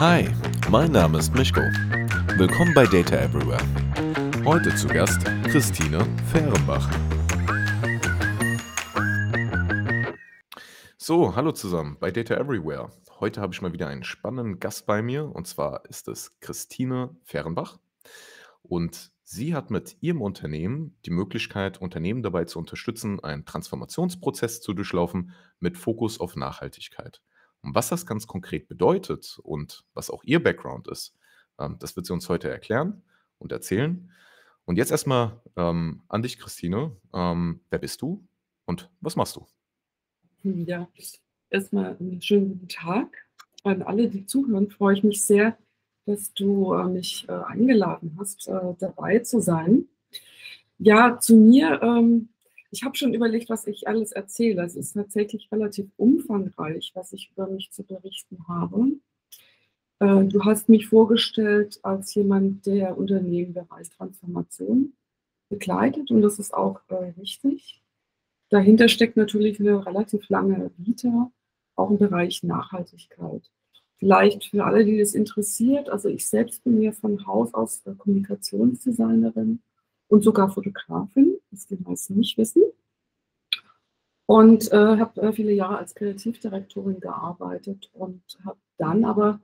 Hi, mein Name ist Mischko. Willkommen bei Data Everywhere. Heute zu Gast Christine Fehrenbach. So, hallo zusammen bei Data Everywhere. Heute habe ich mal wieder einen spannenden Gast bei mir und zwar ist es Christine Fehrenbach. Und sie hat mit ihrem Unternehmen die Möglichkeit, Unternehmen dabei zu unterstützen, einen Transformationsprozess zu durchlaufen mit Fokus auf Nachhaltigkeit. Und was das ganz konkret bedeutet und was auch ihr Background ist, ähm, das wird sie uns heute erklären und erzählen. Und jetzt erstmal ähm, an dich, Christine. Ähm, wer bist du und was machst du? Ja, erstmal einen schönen guten Tag an alle, die zuhören. Freue ich mich sehr, dass du äh, mich äh, eingeladen hast, äh, dabei zu sein. Ja, zu mir. Ähm, ich habe schon überlegt, was ich alles erzähle. Es ist tatsächlich relativ umfangreich, was ich über mich zu berichten habe. Äh, du hast mich vorgestellt als jemand, der Unternehmen im Bereich Transformation begleitet und das ist auch äh, richtig. Dahinter steckt natürlich eine relativ lange Vita, auch im Bereich Nachhaltigkeit. Vielleicht für alle, die das interessiert, also ich selbst bin ja von Haus aus Kommunikationsdesignerin und sogar Fotografin, das die meisten nicht wissen. Und äh, habe äh, viele Jahre als Kreativdirektorin gearbeitet und habe dann aber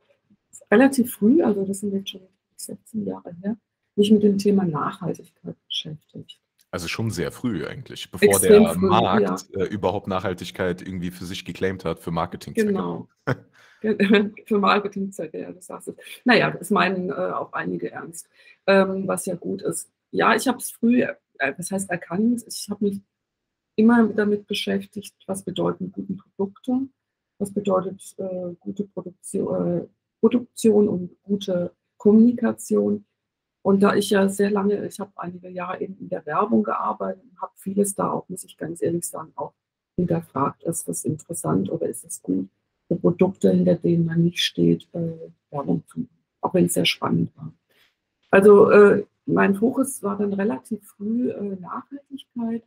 relativ früh, also das sind jetzt schon 16 Jahre her, mich mit dem Thema Nachhaltigkeit beschäftigt. Also schon sehr früh eigentlich, bevor Extrem der früh, Markt ja. äh, überhaupt Nachhaltigkeit irgendwie für sich geclaimt hat, für Marketingzwecke. Genau. für Marketingzwecke, ja, das sagst du. Naja, das meinen äh, auch einige ernst, ähm, was ja gut ist ja, ich habe es früh, äh, das heißt erkannt, ich habe mich immer damit beschäftigt, was bedeuten gute Produkte, was bedeutet äh, gute Produktion, äh, Produktion und gute Kommunikation. Und da ich ja sehr lange, ich habe einige Jahre eben in der Werbung gearbeitet und habe vieles da auch, muss ich ganz ehrlich sagen, auch hinterfragt, ist das interessant oder ist es gut für Produkte, hinter denen man nicht steht, äh, Werbung zu machen, auch wenn es sehr spannend war. Also äh, mein Fokus war dann relativ früh äh, Nachhaltigkeit.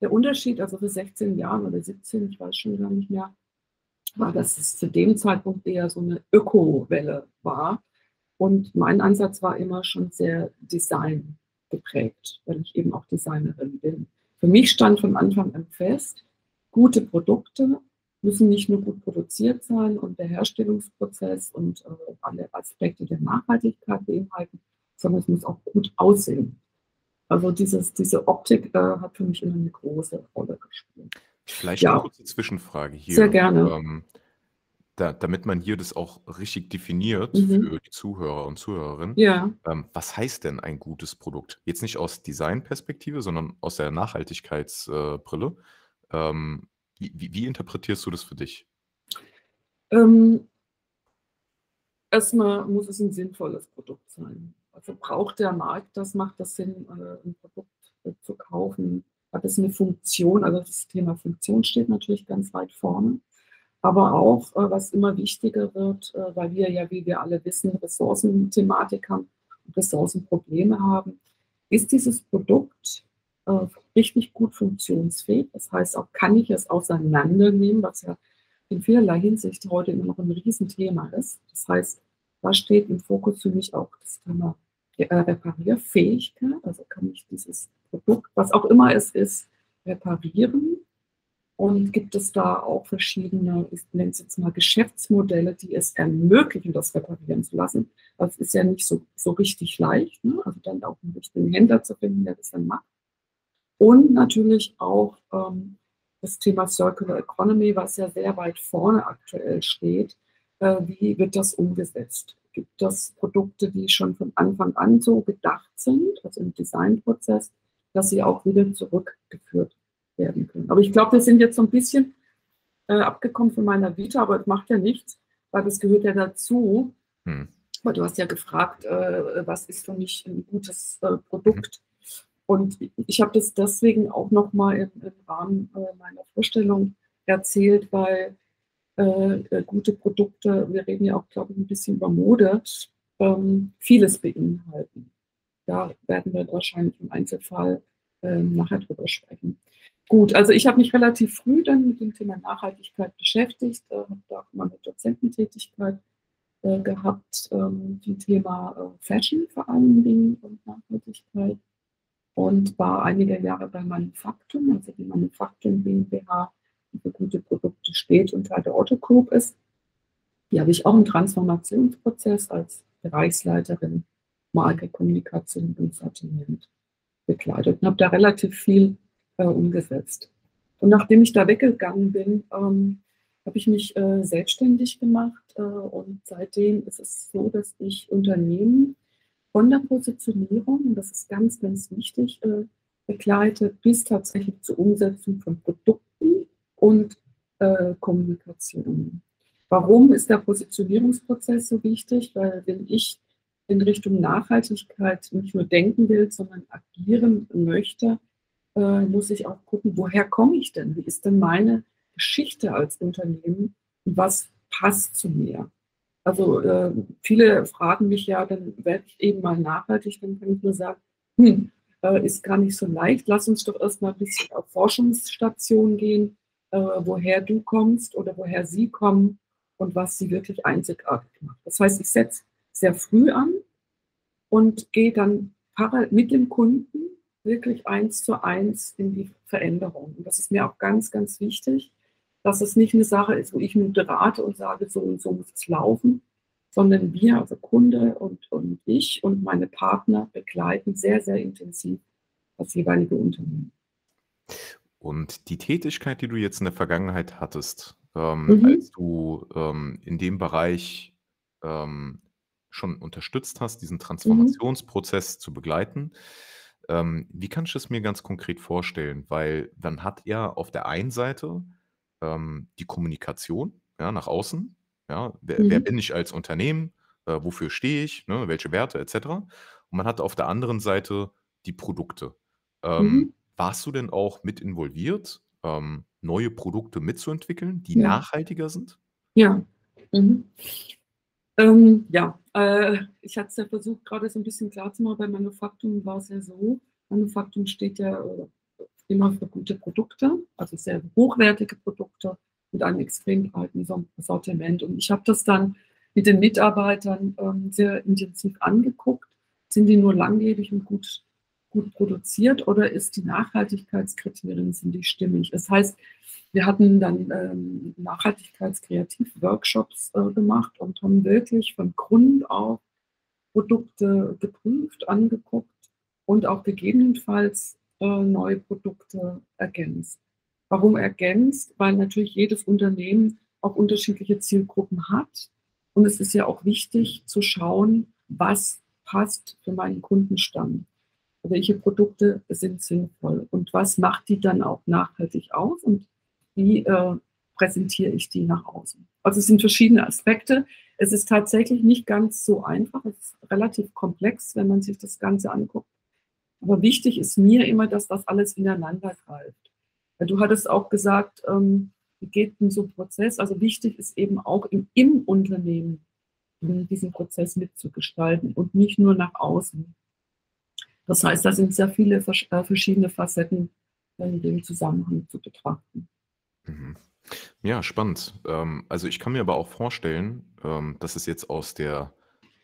Der Unterschied, also für 16 Jahren oder 17, ich weiß schon gar nicht mehr, war, dass es zu dem Zeitpunkt eher so eine Öko-Welle war. Und mein Ansatz war immer schon sehr Design geprägt, weil ich eben auch Designerin bin. Für mich stand von Anfang an fest, gute Produkte müssen nicht nur gut produziert sein und der Herstellungsprozess und äh, alle Aspekte der Nachhaltigkeit beinhalten, sondern es muss auch gut aussehen. Also dieses, diese Optik äh, hat für mich immer eine große Rolle gespielt. Vielleicht ja. eine kurze Zwischenfrage hier. Sehr gerne. Ähm, da, damit man hier das auch richtig definiert mhm. für die Zuhörer und Zuhörerinnen. Ja. Ähm, was heißt denn ein gutes Produkt? Jetzt nicht aus Designperspektive, sondern aus der Nachhaltigkeitsbrille. Äh, ähm, wie, wie, interpretierst du das für dich? Ähm, erstmal muss es ein sinnvolles Produkt sein. Also braucht der Markt das, macht das Sinn, äh, ein Produkt äh, zu kaufen? Hat es eine Funktion? Also das Thema Funktion steht natürlich ganz weit vorne. Aber auch, äh, was immer wichtiger wird, weil wir ja, wie wir alle wissen, Ressourcenthematik haben und Ressourcenprobleme haben, ist dieses Produkt richtig gut funktionsfähig. Das heißt, auch kann ich es auseinandernehmen, was ja in vielerlei Hinsicht heute immer noch ein Riesenthema ist. Das heißt, da steht im Fokus für mich auch das Thema äh, Reparierfähigkeit. Also kann ich dieses Produkt, was auch immer es ist, reparieren. Und gibt es da auch verschiedene, ich nenne es jetzt mal Geschäftsmodelle, die es ermöglichen, das reparieren zu lassen. Das ist ja nicht so, so richtig leicht. Ne? Also dann auch einen richtigen Händler zu finden, der das dann macht. Und natürlich auch ähm, das Thema Circular Economy, was ja sehr weit vorne aktuell steht wie wird das umgesetzt? Gibt es Produkte, die schon von Anfang an so gedacht sind, also im Designprozess, dass sie auch wieder zurückgeführt werden können? Aber ich glaube, wir sind jetzt so ein bisschen äh, abgekommen von meiner Vita, aber das macht ja nichts, weil das gehört ja dazu. Hm. Aber du hast ja gefragt, äh, was ist für mich ein gutes äh, Produkt? Und ich habe das deswegen auch nochmal im, im Rahmen äh, meiner Vorstellung erzählt, weil äh, äh, gute Produkte, wir reden ja auch, glaube ich, ein bisschen über Mode, ähm, vieles beinhalten. Da werden wir wahrscheinlich im Einzelfall äh, nachher drüber sprechen. Gut, also ich habe mich relativ früh dann mit dem Thema Nachhaltigkeit beschäftigt, äh, habe da auch mal eine Dozententätigkeit äh, gehabt, ähm, zum Thema äh, Fashion vor allen Dingen und Nachhaltigkeit und war einige Jahre bei Manufaktum, also die Manufaktum GmbH, für gute Produkte steht und Teil der Otto Group ist. Hier habe ich auch einen Transformationsprozess als Bereichsleiterin Marke, Kommunikation und Sortiment begleitet und habe da relativ viel äh, umgesetzt. Und nachdem ich da weggegangen bin, ähm, habe ich mich äh, selbstständig gemacht äh, und seitdem ist es so, dass ich Unternehmen von der Positionierung, und das ist ganz, ganz wichtig, äh, begleite bis tatsächlich zur Umsetzung von Produkten und äh, Kommunikation. Warum ist der Positionierungsprozess so wichtig? Weil wenn ich in Richtung Nachhaltigkeit nicht nur denken will, sondern agieren möchte, äh, muss ich auch gucken, woher komme ich denn? Wie ist denn meine Geschichte als Unternehmen was passt zu mir? Also äh, viele fragen mich ja, dann werde ich eben mal nachhaltig, dann kann ich nur sagen, hm, äh, ist gar nicht so leicht. Lass uns doch erstmal ein bisschen auf Forschungsstationen gehen, äh, woher du kommst oder woher sie kommen und was sie wirklich einzigartig macht. Das heißt, ich setze sehr früh an und gehe dann mit dem Kunden wirklich eins zu eins in die Veränderung. Und das ist mir auch ganz, ganz wichtig, dass es nicht eine Sache ist, wo ich nur berate und sage, so und so muss es laufen, sondern wir, also Kunde und, und ich und meine Partner begleiten sehr, sehr intensiv das jeweilige Unternehmen. Und die Tätigkeit, die du jetzt in der Vergangenheit hattest, ähm, Mhm. als du ähm, in dem Bereich ähm, schon unterstützt hast, diesen Mhm. Transformationsprozess zu begleiten, ähm, wie kann ich es mir ganz konkret vorstellen? Weil dann hat er auf der einen Seite ähm, die Kommunikation, ja, nach außen, ja, wer, wer Mhm. bin ich als Unternehmen, äh, wofür stehe ich, ne, welche Werte etc. Und man hat auf der anderen Seite die Produkte. Ähm, Mhm. Warst du denn auch mit involviert, ähm, neue Produkte mitzuentwickeln, die Ja. nachhaltiger sind? Ja. Mhm. Ähm, ja, äh, ich hatte es ja versucht, gerade so ein bisschen klarzumachen. Bei Manufaktum war es ja so, Manufaktum steht ja äh, immer für gute Produkte, also sehr hochwertige Produkte mit einem extrem breiten Sor- Sortiment. Und ich habe das dann mit den Mitarbeitern ähm, sehr intensiv angeguckt. Sind die nur langlebig und gut, gut produziert oder ist die Nachhaltigkeitskriterien, sind die stimmig? Das heißt, wir hatten dann ähm, Nachhaltigkeitskreativ-Workshops äh, gemacht und haben wirklich von Grund auf Produkte geprüft, angeguckt und auch gegebenenfalls äh, neue Produkte ergänzt. Warum ergänzt? Weil natürlich jedes Unternehmen auch unterschiedliche Zielgruppen hat. Und es ist ja auch wichtig zu schauen, was passt für meinen Kundenstamm. Welche Produkte sind sinnvoll und was macht die dann auch nachhaltig aus und wie äh, präsentiere ich die nach außen. Also es sind verschiedene Aspekte. Es ist tatsächlich nicht ganz so einfach. Es ist relativ komplex, wenn man sich das Ganze anguckt. Aber wichtig ist mir immer, dass das alles ineinander greift. Du hattest auch gesagt, ähm, wie geht denn so ein Prozess? Also wichtig ist eben auch im, im Unternehmen diesen Prozess mitzugestalten und nicht nur nach außen. Das heißt, da sind sehr viele äh, verschiedene Facetten in dem Zusammenhang zu betrachten. Mhm. Ja, spannend. Ähm, also ich kann mir aber auch vorstellen, ähm, dass es jetzt aus der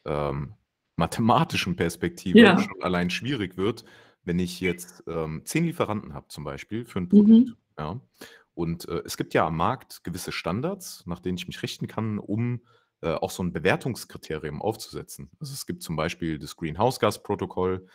ähm, mathematischen Perspektive Ja. schon allein schwierig wird, wenn ich jetzt zehn Lieferanten habe zum Beispiel für ein Produkt. Mhm. Ja. Und äh, es gibt ja am Markt gewisse Standards, nach denen ich mich richten kann, um äh, auch so ein Bewertungskriterium aufzusetzen. Also es gibt zum Beispiel das Greenhouse-Gas-Protokoll,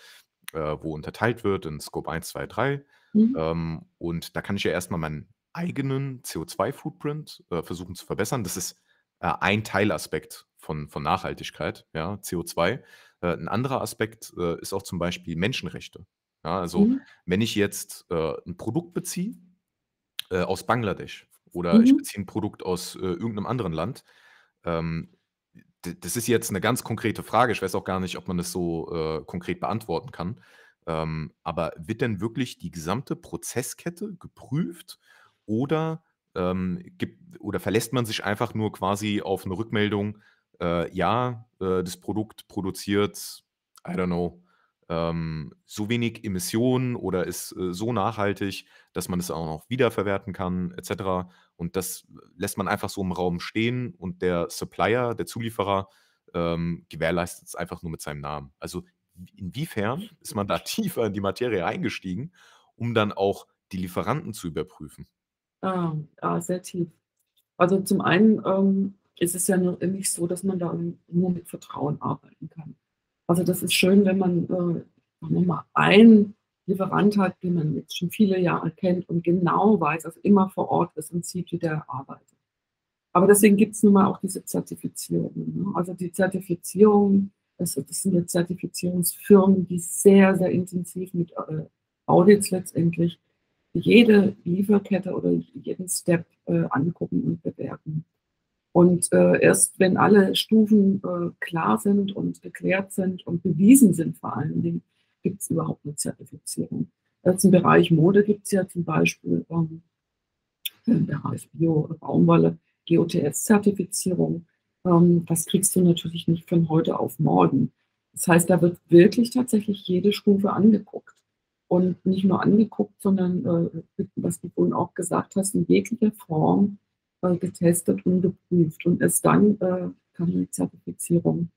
äh, wo unterteilt wird in Scope 1, 2, 3. Mhm. Ähm, und da kann ich ja erstmal meinen eigenen CO2-Footprint äh, versuchen zu verbessern. Das ist äh, ein Teilaspekt von, von Nachhaltigkeit, ja, CO2. Äh, ein anderer Aspekt äh, ist auch zum Beispiel Menschenrechte. Ja, also Mhm. wenn ich jetzt äh, ein Produkt beziehe aus Bangladesch oder ich Mhm. beziehe ein Produkt aus irgendeinem anderen Land, ähm, das ist jetzt eine ganz konkrete Frage. Ich weiß auch gar nicht, ob man das so äh, konkret beantworten kann. Ähm, aber wird denn wirklich die gesamte Prozesskette geprüft oder, ähm, gibt, oder verlässt man sich einfach nur quasi auf eine Rückmeldung, äh, ja, äh, das Produkt produziert, I don't know, ähm, so wenig Emissionen oder ist, äh, so nachhaltig, dass man es auch noch wiederverwerten kann et cetera. Und das lässt man einfach so im Raum stehen und der Supplier, der Zulieferer, ähm, gewährleistet es einfach nur mit seinem Namen. Also, inwiefern ist man da tiefer in die Materie eingestiegen, um dann auch die Lieferanten zu überprüfen? Ah, ah, sehr tief. Also, zum einen, ähm, ist es ja nur nicht so, dass man da nur mit Vertrauen arbeiten kann. Also, das ist schön, wenn man, äh, sagen wir mal, einen Lieferant hat, den man jetzt schon viele Jahre kennt und genau weiß, also immer vor Ort ist und sieht, wie der arbeitet. Aber deswegen gibt es nun mal auch diese Zertifizierungen, ne? Also, die Zertifizierung, das das sind jetzt Zertifizierungsfirmen, die sehr, sehr intensiv mit, äh, Audits letztendlich jede Lieferkette oder jeden Step, äh, angucken und bewerten. Und, äh, erst wenn alle Stufen, äh, klar sind und geklärt sind und bewiesen sind vor allen Dingen, gibt es überhaupt 'ne Zertifizierung. Jetzt im Bereich Mode gibt es ja zum Beispiel, ähm, im Bereich Bio Baumwolle GOTS-Zertifizierung. Ähm, das kriegst du natürlich nicht von heute auf morgen. Das heißt, da wird wirklich tatsächlich jede Stufe angeguckt. Und nicht nur angeguckt, sondern, äh, was du vorhin auch gesagt hast, in jeglicher Form, äh, getestet und geprüft. Und erst dann, äh, kann die Zertifizierung,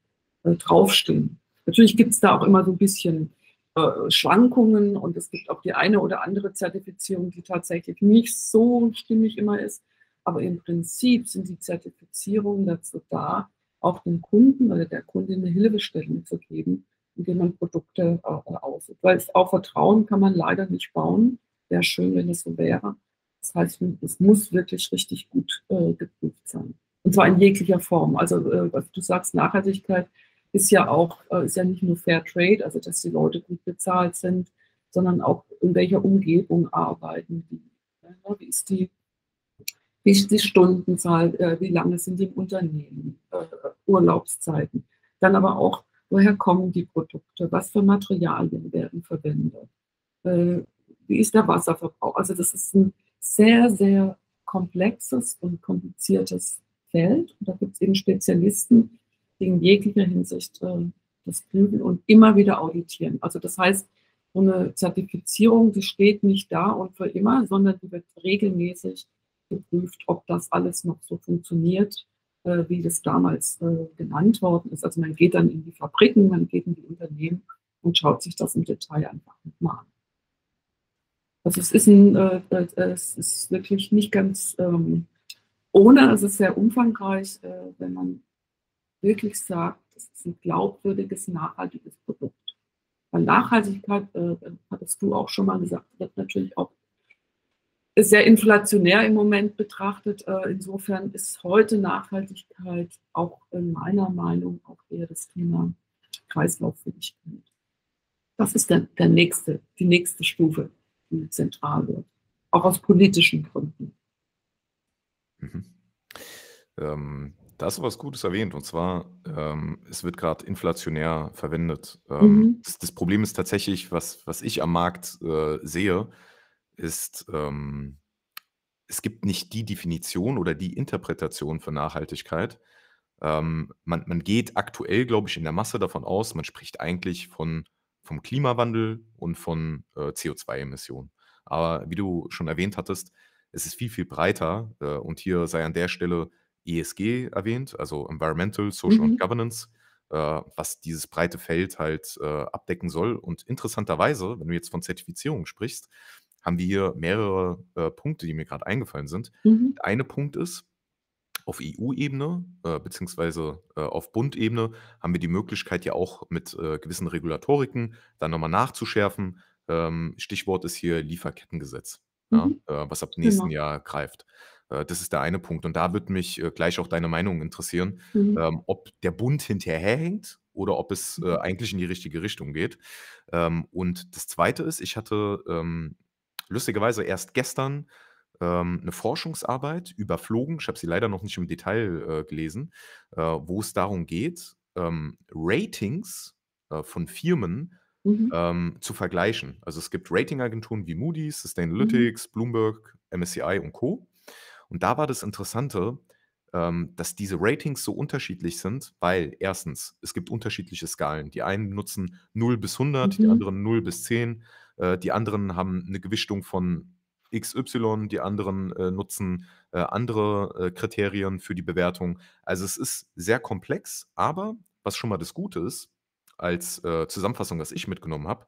äh, draufstehen. Natürlich gibt es da auch immer so 'n bisschen, äh, Schwankungen und es gibt auch die eine oder andere Zertifizierung, die tatsächlich nicht so stimmig immer ist. Aber im Prinzip sind die Zertifizierungen dazu da, auch dem Kunden oder der Kundin 'ne Hilfestellung zu geben, indem man Produkte, äh, äh, aussucht. Weil auf Vertrauen kann man leider nicht bauen. Wäre schön, wenn es so wäre. Das heißt, es muss wirklich richtig gut, äh, geprüft sein. Und zwar in jeglicher Form. Also, äh, was du sagst, Nachhaltigkeit ist ja auch äh, ist ja nicht nur Fair Trade, also dass die Leute gut bezahlt sind, sondern auch in welcher Umgebung arbeiten die, ne? Wie ist die wie ist die Stundenzahl, äh, wie lange sind die im Unternehmen, äh, Urlaubszeiten. Dann aber auch, woher kommen die Produkte, was für Materialien werden verwendet, äh, wie ist der Wasserverbrauch? Also, das ist 'n sehr, sehr komplexes und kompliziertes Feld. Und da gibt es eben Spezialisten, die in jeglicher Hinsicht, äh, das prüfen und immer wieder auditieren. Also, das heißt, so 'ne Zertifizierung, die steht nicht da und für immer, sondern die wird regelmäßig geprüft, ob das alles noch so funktioniert, äh, wie das damals, äh, genannt worden ist. Also, man geht dann in die Fabriken, man geht in die Unternehmen und schaut sich das im Detail einfach mal an. Also, es ist 'n äh, äh, es ist wirklich nicht ganz, ähm, ohne. Es ist sehr umfangreich, äh, wenn man wirklich sagt, das ist 'n glaubwürdiges, nachhaltiges Produkt. Weil Nachhaltigkeit, äh, hattest du auch schon mal gesagt, wird natürlich auch sehr inflationär im Moment betrachtet. Äh, insofern ist heute Nachhaltigkeit auch in meiner Meinung auch eher das Thema Kreislauffähigkeit. Das ist der der nächste die nächste Stufe, die zentral wird, auch aus politischen Gründen. Mhm. Ähm, da hast du was Gutes erwähnt und zwar, ähm, es wird grad inflationär verwendet. Ähm, Mhm. das das Problem ist tatsächlich, was was ich am Markt, äh, sehe, ist, ähm, es gibt nicht die Definition oder die Interpretation von Nachhaltigkeit. Ähm, man man geht aktuell, glaube ich, in der Masse davon aus, man spricht eigentlich von vom Klimawandel und von, äh, CO2-Emissionen. Aber wie du schon erwähnt hattest, es ist viel, viel breiter, äh, und hier sei an der Stelle ESG erwähnt, also Environmental, Social und Mhm. Governance, äh, was dieses breite Feld halt, äh, abdecken soll. Und interessanterweise, wenn du jetzt von Zertifizierung sprichst, haben wir hier mehrere, äh, Punkte, die mir grad eingefallen sind. Mhm. Der eine Punkt ist, auf EU-Ebene, äh, beziehungsweise, äh, auf Bundebene haben wir die Möglichkeit ja auch mit, äh, gewissen Regulatoriken dann noch mal nachzuschärfen. Ähm, Stichwort ist hier Lieferkettengesetz, ja, Mhm. äh, was ab nächsten Genau. Jahr greift. Äh, das ist der eine Punkt. Und da würde mich, äh, gleich auch deine Meinung interessieren, Mhm. ähm, ob der Bund hinterherhinkt oder ob es, Mhm. eigentlich in die richtige Richtung geht. Ähm, und das Zweite ist, ich hatte, ähm, lustigerweise erst gestern, ähm, 'ne Forschungsarbeit überflogen, ich habe sie leider noch nicht im Detail, äh, gelesen, äh, wo es darum geht, ähm, Ratings, äh, von Firmen, Mhm. ähm, zu vergleichen. Also, es gibt Ratingagenturen wie Moody's, Mhm. Sustainalytics, Bloomberg, MSCI und Co. Und da war das Interessante, ähm, dass diese Ratings so unterschiedlich sind, weil erstens, es gibt unterschiedliche Skalen. Die einen nutzen 0 bis 100, die Mhm. anderen 0 bis 10, äh, die anderen haben eine Gewichtung von XY, die anderen, äh, nutzen, äh, andere, äh, Kriterien für die Bewertung. Also, es ist sehr komplex, aber was schon mal das Gute ist, als, äh, Zusammenfassung, was ich mitgenommen habe,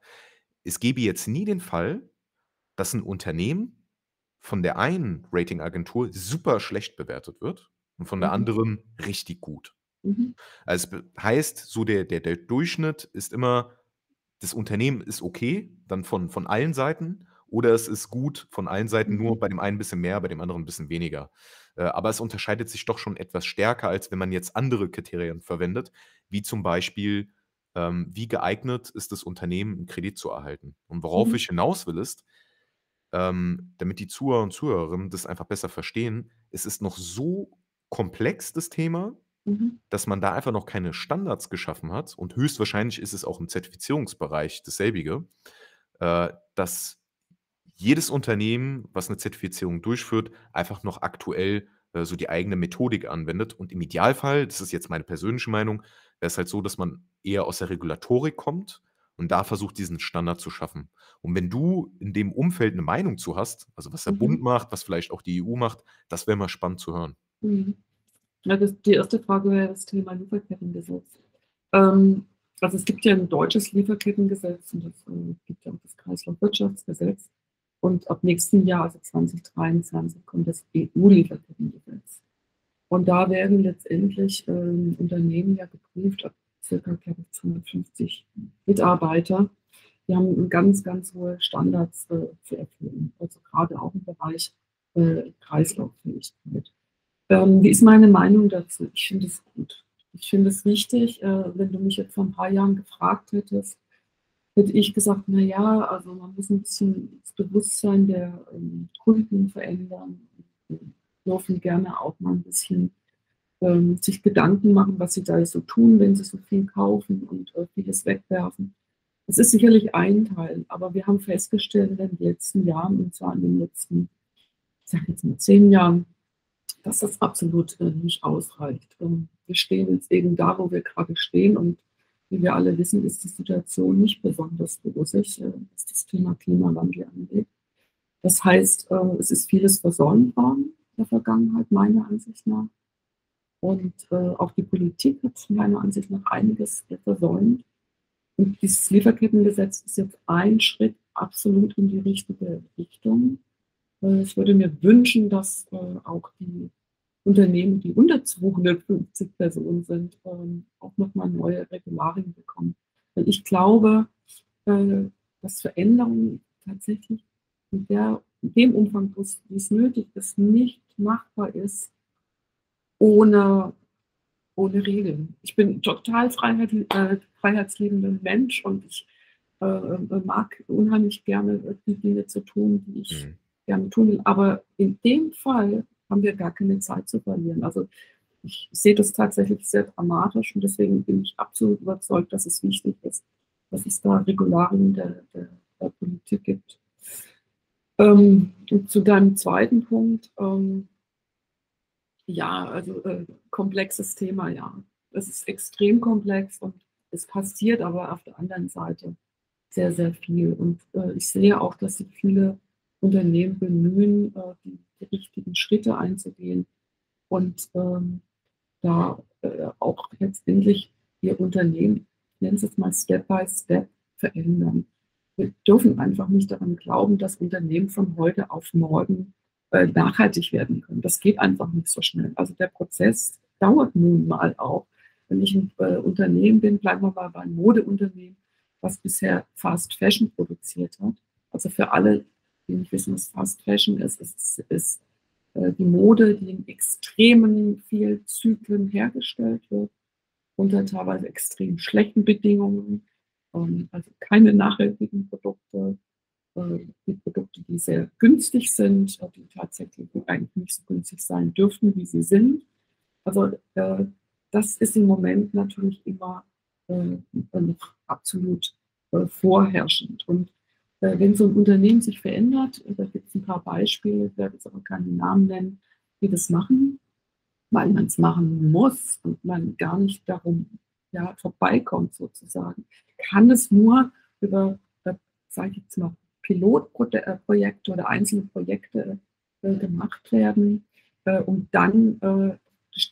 es gäbe jetzt nie den Fall, dass ein Unternehmen von der einen Ratingagentur super schlecht bewertet wird und von der Mhm. anderen richtig gut. Mhm. Also, es heißt, so der der der Durchschnitt ist immer das Unternehmen ist okay, dann von von allen Seiten oder es ist gut von allen Seiten, Mhm. nur bei dem einen 'n bisschen mehr, bei dem anderen 'n bisschen weniger. Äh, aber es unterscheidet sich doch schon etwas stärker, als wenn man jetzt andere Kriterien verwendet, wie zum Beispiel, ähm, wie geeignet ist das Unternehmen, 'n Kredit zu erhalten? Und worauf Mhm. ich hinaus will, ist, ähm, damit die Zuhörer und Zuhörerinnen das einfach besser verstehen, es ist noch so komplex, das Thema, Mhm. dass man da einfach noch keine Standards geschaffen hat und höchstwahrscheinlich ist es auch im Zertifizierungsbereich dasselbige, äh, dass jedes Unternehmen, was 'ne Zertifizierung durchführt, einfach noch aktuell, äh, so die eigene Methodik anwendet und im Idealfall, das ist jetzt meine persönliche Meinung, wäre es halt so, dass man eher aus der Regulatorik kommt und da versucht, diesen Standard zu schaffen. Und wenn du in dem Umfeld 'ne Meinung zu hast, also was der Mhm. Bund macht, was vielleicht auch die EU macht, das wäre mal spannend zu hören. Mhm. Ja, das die erste Frage wäre das Thema Lieferkettengesetz. Ähm, also, es gibt ja 'n deutsches Lieferkettengesetz und es, äh, gibt ja auch das Kreislaufwirtschaftsgesetz. Und ab nächsten Jahr, also 2023, kommt das EU-Lieferkettengesetz. Und da werden letztendlich, ähm, Unternehmen ja geprüft ab circa, glaube ich, 250 Mitarbeiter. Die haben ganz, ganz hohe Standards, äh, zu erfüllen, also grade auch im Bereich, äh, Kreislauffähigkeit. Ähm, wie ist meine Meinung dazu? Ich finde es gut. Ich finde es wichtig, äh, wenn du mich jetzt vor 'n paar Jahren gefragt hättest, hätte ich gesagt: „Na ja, also, man muss 'n bisschen das Bewusstsein der, ähm, Kunden verändern dürfen gerne auch mal 'n bisschen, ähm, sich Gedanken machen, was sie da so tun, wenn sie so viel kaufen und, äh, vieles wegwerfen.“ Das ist sicherlich ein Teil, aber wir haben festgestellt in den letzten Jahren, und zwar in den letzten, ich sage jetzt mal 10 Jahren, dass das absolut, äh, nicht ausreicht. Ähm, wir stehen jetzt eben da, wo wir grade stehen und wie wir alle wissen, ist die Situation nicht besonders rosig, äh, was das Thema Klimawandel angeht. Das heißt, äh, es ist vieles versäumt worden in der Vergangenheit, meiner Ansicht nach. Und, äh, auch die Politik hat meiner Ansicht nach einiges, versäumt. Und dieses Lieferkettengesetz ist jetzt ein Schritt absolut in die richtige Richtung. Ich würde mir wünschen, dass, auch die Unternehmen, die unter 250 Personen sind, ähm, auch noch mal neue Regularien bekommen. Weil ich glaube, äh, dass Veränderungen tatsächlich in der in dem Umfang, wo's wie's nötig ist, nicht machbar ist ohne ohne Regeln. Ich bin total freiheitl äh, freiheitsliebender Mensch und ich, äh, äh, mag unheimlich gerne, äh, die Dinge zu tun, die ich Mhm. gerne tun will. Aber in dem Fall haben wir gar keine Zeit zu verlieren. Also, ich sehe das tatsächlich sehr dramatisch und deswegen bin ich absolut überzeugt, dass es wichtig ist, dass es da Regularien der der der Politik gibt. Ähm, zu deinem 2. Punkt, ähm ja, also, äh, komplexes Thema, ja. Es ist extrem komplex und es passiert aber auf der anderen Seite sehr, sehr viel. Und, äh, ich sehe auch, dass sich viele Unternehmen bemühen, äh, die die richtigen Schritte einzugehen und, ähm, da, äh, auch letztendlich ihr Unternehmen, ich nenne es jetzt mal Step by Step verändern. Wir dürfen einfach nicht daran glauben, dass Unternehmen von heute auf morgen, äh, nachhaltig werden können. Das geht einfach nicht so schnell. Also, der Prozess dauert nun mal auch. Wenn ich 'n, äh, Unternehmen bin, bleiben wir mal beim Modeunternehmen, was bisher Fast Fashion produziert hat. Also, für alle, die nicht wissen, was Fast Fashion ist, ist ist, äh, die Mode, die in extremen viel Zyklen hergestellt wird, unter teilweise extrem schlechten Bedingungen, ähm, also, keine nachhaltigen Produkte, äh, die Produkte, die sehr günstig sind, äh, die tatsächlich eigentlich nicht so günstig sein dürften, wie sie sind. Also, äh, das ist im Moment natürlich immer, äh, noch absolut, äh, vorherrschend. Und, wenn so 'n Unternehmen sich verändert, da gibt's 'n paar Beispiele, ich werde jetzt aber keine Namen nennen, die das machen. weil man es machen muss und man gar nicht darum ja, vorbeikommt sozusagen, kann es nur über, äh, sage ich jetzt mal, Pilotprojekte oder einzelne Projekte äh, gemacht werden, äh, um dann äh,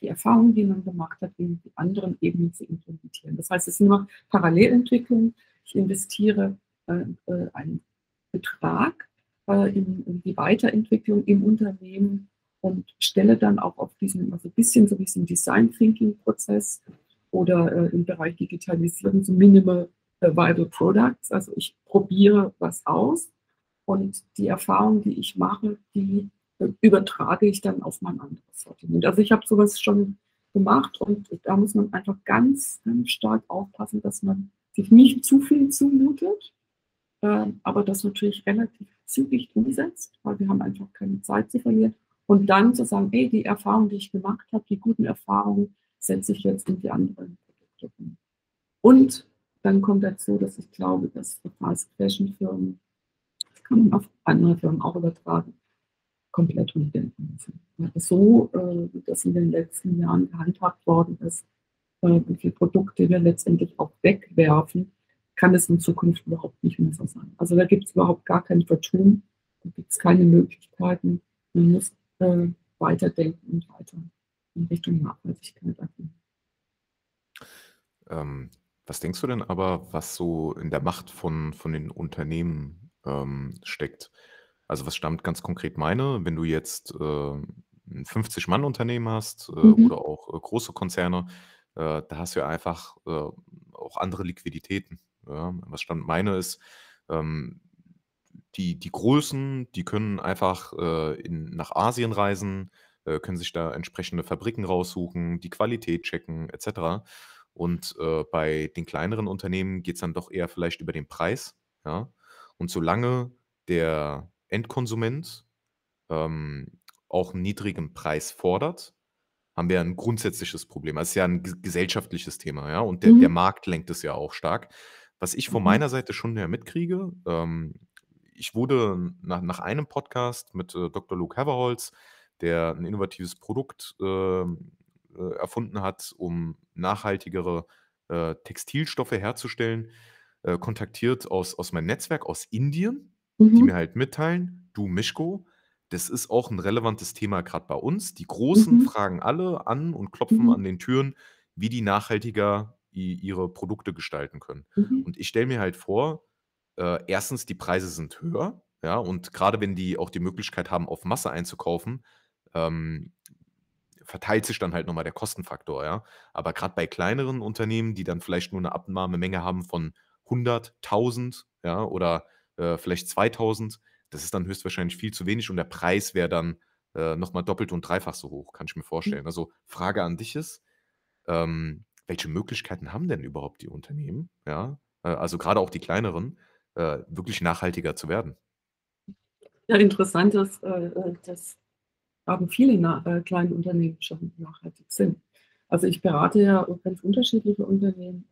die Erfahrungen, die man gemacht hat, in die anderen Ebenen zu implementieren. Das heißt, es ist immer Parallelentwicklung. Ich investiere äh, äh, einen Betrag in, in, die Weiterentwicklung im Unternehmen und stelle dann auch auf diesen, also ein bisschen so wie es im Design Thinking Prozess oder äh, im Bereich Digitalisierung so Minimal Viable Products. Also ich probiere was aus und die Erfahrungen, die ich mache, die äh, übertrage ich dann auf mein anderes Sortiment. Also ich habe sowas schon gemacht und da muss man einfach ganz, ganz stark aufpassen, dass man sich nicht zu viel zumutet, äh, aber das natürlich relativ zügig umsetzt, weil wir haben einfach keine Zeit zu verlieren. Und dann zu sagen, ey, die Erfahrungen, die ich gemacht habe, die guten Erfahrungen, setze ich jetzt in die anderen Produkte um. Und dann kommt dazu, dass ich glaube, dass Fast Fashion Firmen, das kann man auf andere Firmen auch übertragen, komplett umdenken müssen. So, äh, wie das in den letzten Jahren gehandhabt worden ist, äh, wie viele Produkte wir letztendlich auch wegwerfen, kann es in Zukunft überhaupt nicht mehr so sein. Also da gibt es überhaupt gar kein Vertun, da gibt es keine Möglichkeiten. Man muss äh, weiterdenken und weiter in Richtung Nachhaltigkeit agieren. Ähm, was denkst du denn aber, was so in der Macht von, von den Unternehmen ähm, steckt? Also was stammt ganz konkret meine, wenn du jetzt äh, ein 50-Mann-Unternehmen hast äh, Mhm. oder auch äh, große Konzerne, äh, da hast du ja einfach äh, auch andere Liquiditäten. Ja? Was stammt meine ist, ähm, die, die Großen, die können einfach äh, in, nach Asien reisen, äh, können sich da entsprechende Fabriken raussuchen, die Qualität checken, etc. Und äh, bei den kleineren Unternehmen geht es dann doch eher vielleicht über den Preis. Ja? Und solange der Endkonsument ähm, auch einen niedrigen Preis fordert, haben wir ein grundsätzliches Problem. Es ist ja ein gesellschaftliches Thema, ja, und der, der Mhm. Markt lenkt es ja auch stark. Was ich von Mhm. meiner Seite schon mehr mitkriege, ähm, ich wurde nach, nach einem Podcast mit äh, Dr. Luke Haverholz, der ein innovatives Produkt ähm, äh, erfunden hat, um nachhaltigere äh, Textilstoffe herzustellen, äh, kontaktiert aus, aus meinem Netzwerk aus Indien, die Mhm. mir halt mitteilen, du Mischko, das ist auch ein relevantes Thema gerade bei uns. Die Großen Mhm. fragen alle an und klopfen Mhm. an den Türen, wie die nachhaltiger ihre Produkte gestalten können. Mhm. Und ich stelle mir halt vor, äh, 1. die Preise sind höher, ja, und gerade wenn die auch die Möglichkeit haben, auf Masse einzukaufen, ähm, verteilt sich dann halt noch mal der Kostenfaktor, ja. Aber gerade bei kleineren Unternehmen, die dann vielleicht nur 'ne Abnahmemenge haben von 100, 1.000, ja, oder, äh, vielleicht 2.000, das ist dann höchstwahrscheinlich viel zu wenig und der Preis wäre dann, äh, noch mal doppelt und dreifach so hoch, kann ich mir Mhm. vorstellen. Also, Frage an dich ist, ähm, welche Möglichkeiten haben denn überhaupt die Unternehmen, ja, äh, also gerade auch die kleineren, äh, wirklich nachhaltiger zu werden? Ja, interessant ist, äh, äh, dass haben viele kleine Unternehmen schon nachhaltig sind. Also, ich berate ja ganz unterschiedliche Unternehmen,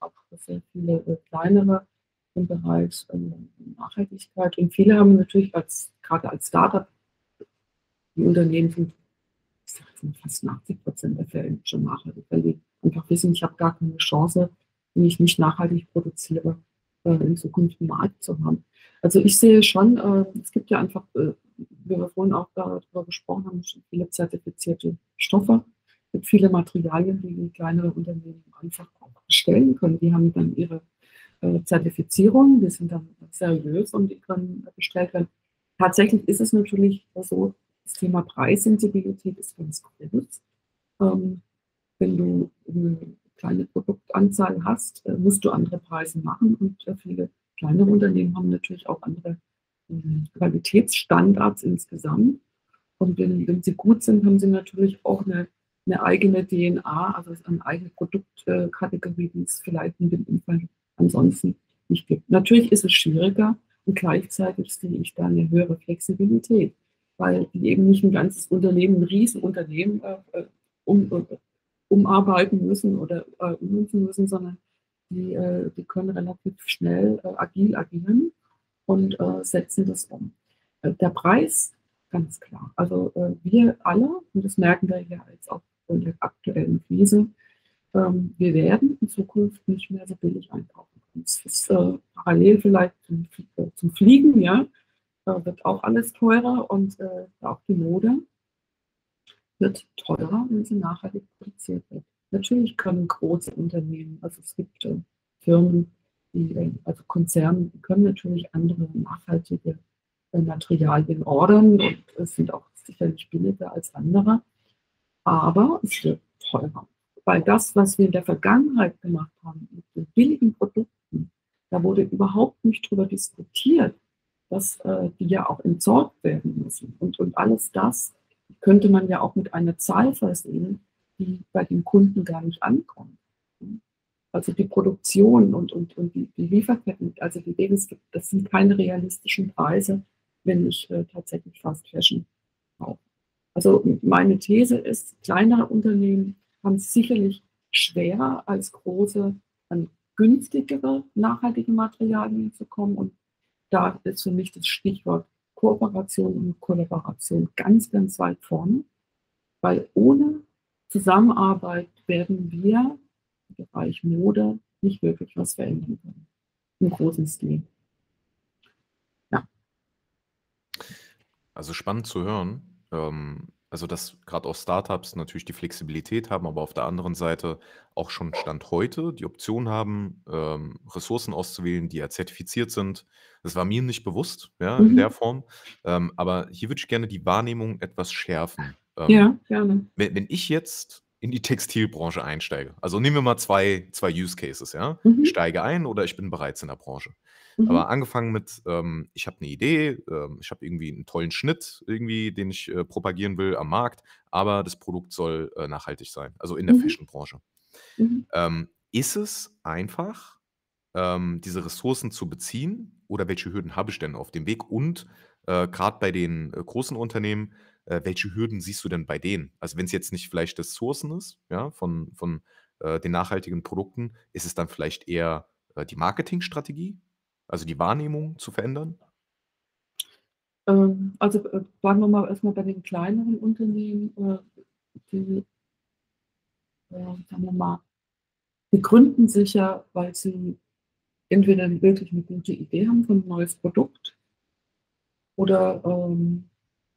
auch sehr viele, kleinere im Bereich, ähm, Nachhaltigkeit und viele haben natürlich als grade als Start-up die Unternehmen sind, mal fast in 80% der Fälle schon nachhaltig, die einfach wissen, ich habe gar keine Chance, wenn ich nicht nachhaltig produziere, äh, in Zukunft 'n Markt zu haben. Also, ich sehe schon, äh, es gibt ja einfach, äh, wie wir vorhin auch darüber gesprochen haben, viele zertifizierte Stoffe. Es gibt viele Materialien, die kleinere Unternehmen einfach bestellen können. Die haben dann ihre, äh, Zertifizierung, die sind dann seriös und die können bestellt werden. Tatsächlich ist es natürlich so, das Thema Preissensibilität ist ganz groß. Ähm, wenn du 'ne kleine Produktanzahl hast, äh, musst du andere Preise machen und, äh, viele kleinere Unternehmen haben natürlich auch andere, hm, Qualitätsstandards insgesamt. Und wenn wenn sie gut sind, haben sie natürlich auch 'ne 'ne eigene DNA, also eine eigene Produkt äh, die es vielleicht in dem Umfeld ansonsten nicht gibt. Natürlich ist es schwieriger und gleichzeitig sehe ich da 'ne höhere Flexibilität, weil eben nicht 'n ganzes Unternehmen 'n Riesenunternehmen, äh, um umarbeiten müssen oder, äh, ummünzen müssen, sondern die, äh die können relativ schnell, äh, agil agieren und, äh, setzen das um. Äh, der Preis ganz klar. Also äh, wir alle, und das merken wir ja jetzt auch in der aktuellen Krise, ähm, wir werden in Zukunft nicht mehr so billig einkaufen können. Es ist parallel vielleicht zum, zum Fliegen, ja, wird auch alles teurer und auch die Mode wird teurer, wenn sie nachhaltig produziert wird. Natürlich können große Unternehmen, also es gibt äh, Firmen, die, äh, also Konzerne, die können natürlich andere nachhaltige äh, Materialien ordern und es sind auch sicherlich billiger als andere, aber es wird teurer. Weil das, was wir in der Vergangenheit gemacht haben mit den billigen Produkten, da wurde überhaupt nicht darüber diskutiert, dass äh, die ja auch entsorgt werden müssen. Und, und alles das könnte man ja auch mit einer Zahl versehen, die bei den Kunden gar nicht ankommt. Also die Produktion und, und, und die, Lieferketten, also die Lebensmittel, das sind keine realistischen Preise, wenn ich äh, tatsächlich Fast Fashion kaufe. Also meine These ist, kleinere Unternehmen haben es sicherlich schwerer als große an günstigere nachhaltige Materialien zu kommen. Und da ist für mich das Stichwort Kooperation und Kollaboration ganz, ganz weit vorne, weil ohne Zusammenarbeit werden wir im Bereich Mode nicht wirklich was verändern können. Im großen Stil. Ja. Also spannend zu hören. Ähm, also, dass gerade auch Startups natürlich die Flexibilität haben, aber auf der anderen Seite auch schon Stand heute die Option haben, ähm, Ressourcen auszuwählen, die ja zertifiziert sind. Das war mir nicht bewusst, ja, in der mhm. Form. Ähm, aber hier würde ich gerne die Wahrnehmung etwas schärfen. Ähm, Ja, gerne. wenn wenn ich jetzt in die Textilbranche einsteige, also nehmen wir mal zwei zwei Use Cases, ja? Ich mhm. steige ein oder ich bin bereits in der Branche. Mhm. Aber angefangen mit, ähm, ich habe eine Idee, ähm, ich habe irgendwie einen tollen Schnitt irgendwie, den ich, äh, propagieren will am Markt, aber das Produkt soll, äh, nachhaltig sein, also in der Mhm. Fashionbranche. Mhm. Ähm, ist es einfach, ähm, diese Ressourcen zu beziehen oder welche Hürden habe ich denn auf dem Weg? Und, äh, grad bei den, äh, großen Unternehmen, äh, welche Hürden siehst du denn bei denen? Also, wenn es jetzt nicht vielleicht das Sourcen ist, ja, von von, äh, den nachhaltigen Produkten, ist es dann vielleicht eher, äh, die Marketingstrategie? Also die Wahrnehmung zu verändern? Ähm, also, äh, wir mal erstmal bei den kleineren Unternehmen, äh, die, äh, sagen wir mal, die gründen sich ja, weil sie entweder wirklich eine gute Idee haben von 'n neues Produkt oder, ähm,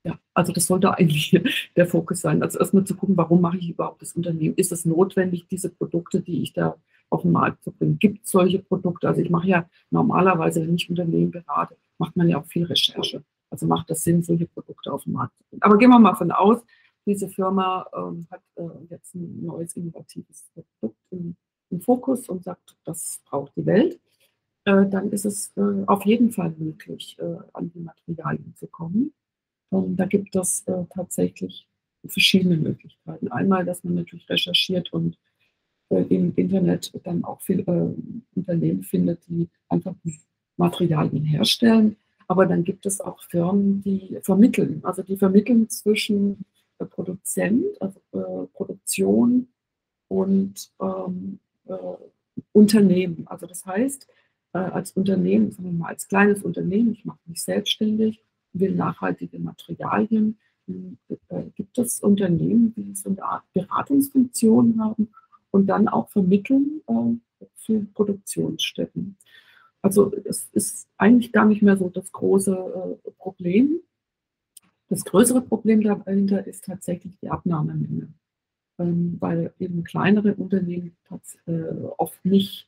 ja, also das sollte eigentlich der Fokus sein. Also erstmal zu gucken, warum mache ich überhaupt das Unternehmen? Ist es notwendig, diese Produkte, die ich da auf den Markt zu bringen. Gibt es solche Produkte? Also ich mache ja normalerweise, wenn ich Unternehmen berate, macht man ja auch viel Recherche. Also macht das Sinn, solche Produkte auf den Markt zu bringen. Aber gehen wir mal von aus, diese Firma ähm, hat äh, jetzt ein neues innovatives Produkt im, im, Fokus und sagt, das braucht die Welt. Äh, dann ist es äh, auf jeden Fall möglich, äh, an die Materialien zu kommen. Und da gibt es äh, tatsächlich verschiedene Möglichkeiten. Einmal, dass man natürlich recherchiert und äh, im Internet dann auch viele äh, Unternehmen findet, die einfach Materialien herstellen. Aber dann gibt es auch Firmen, die vermitteln. Also die vermitteln zwischen äh, Produzent, also äh, Produktion und ähm, äh, Unternehmen. Also das heißt, als Unternehmen, sagen wir mal, als kleines Unternehmen, ich mache mich selbstständig, will nachhaltige Materialien, gibt es Unternehmen, die so eine Art Beratungsfunktion haben und dann auch vermitteln äh, für Produktionsstätten. Also es ist eigentlich gar nicht mehr so das große äh, Problem. Das größere Problem dahinter ist tatsächlich die Abnahmemenge, ähm, weil eben kleinere Unternehmen äh, oft nicht,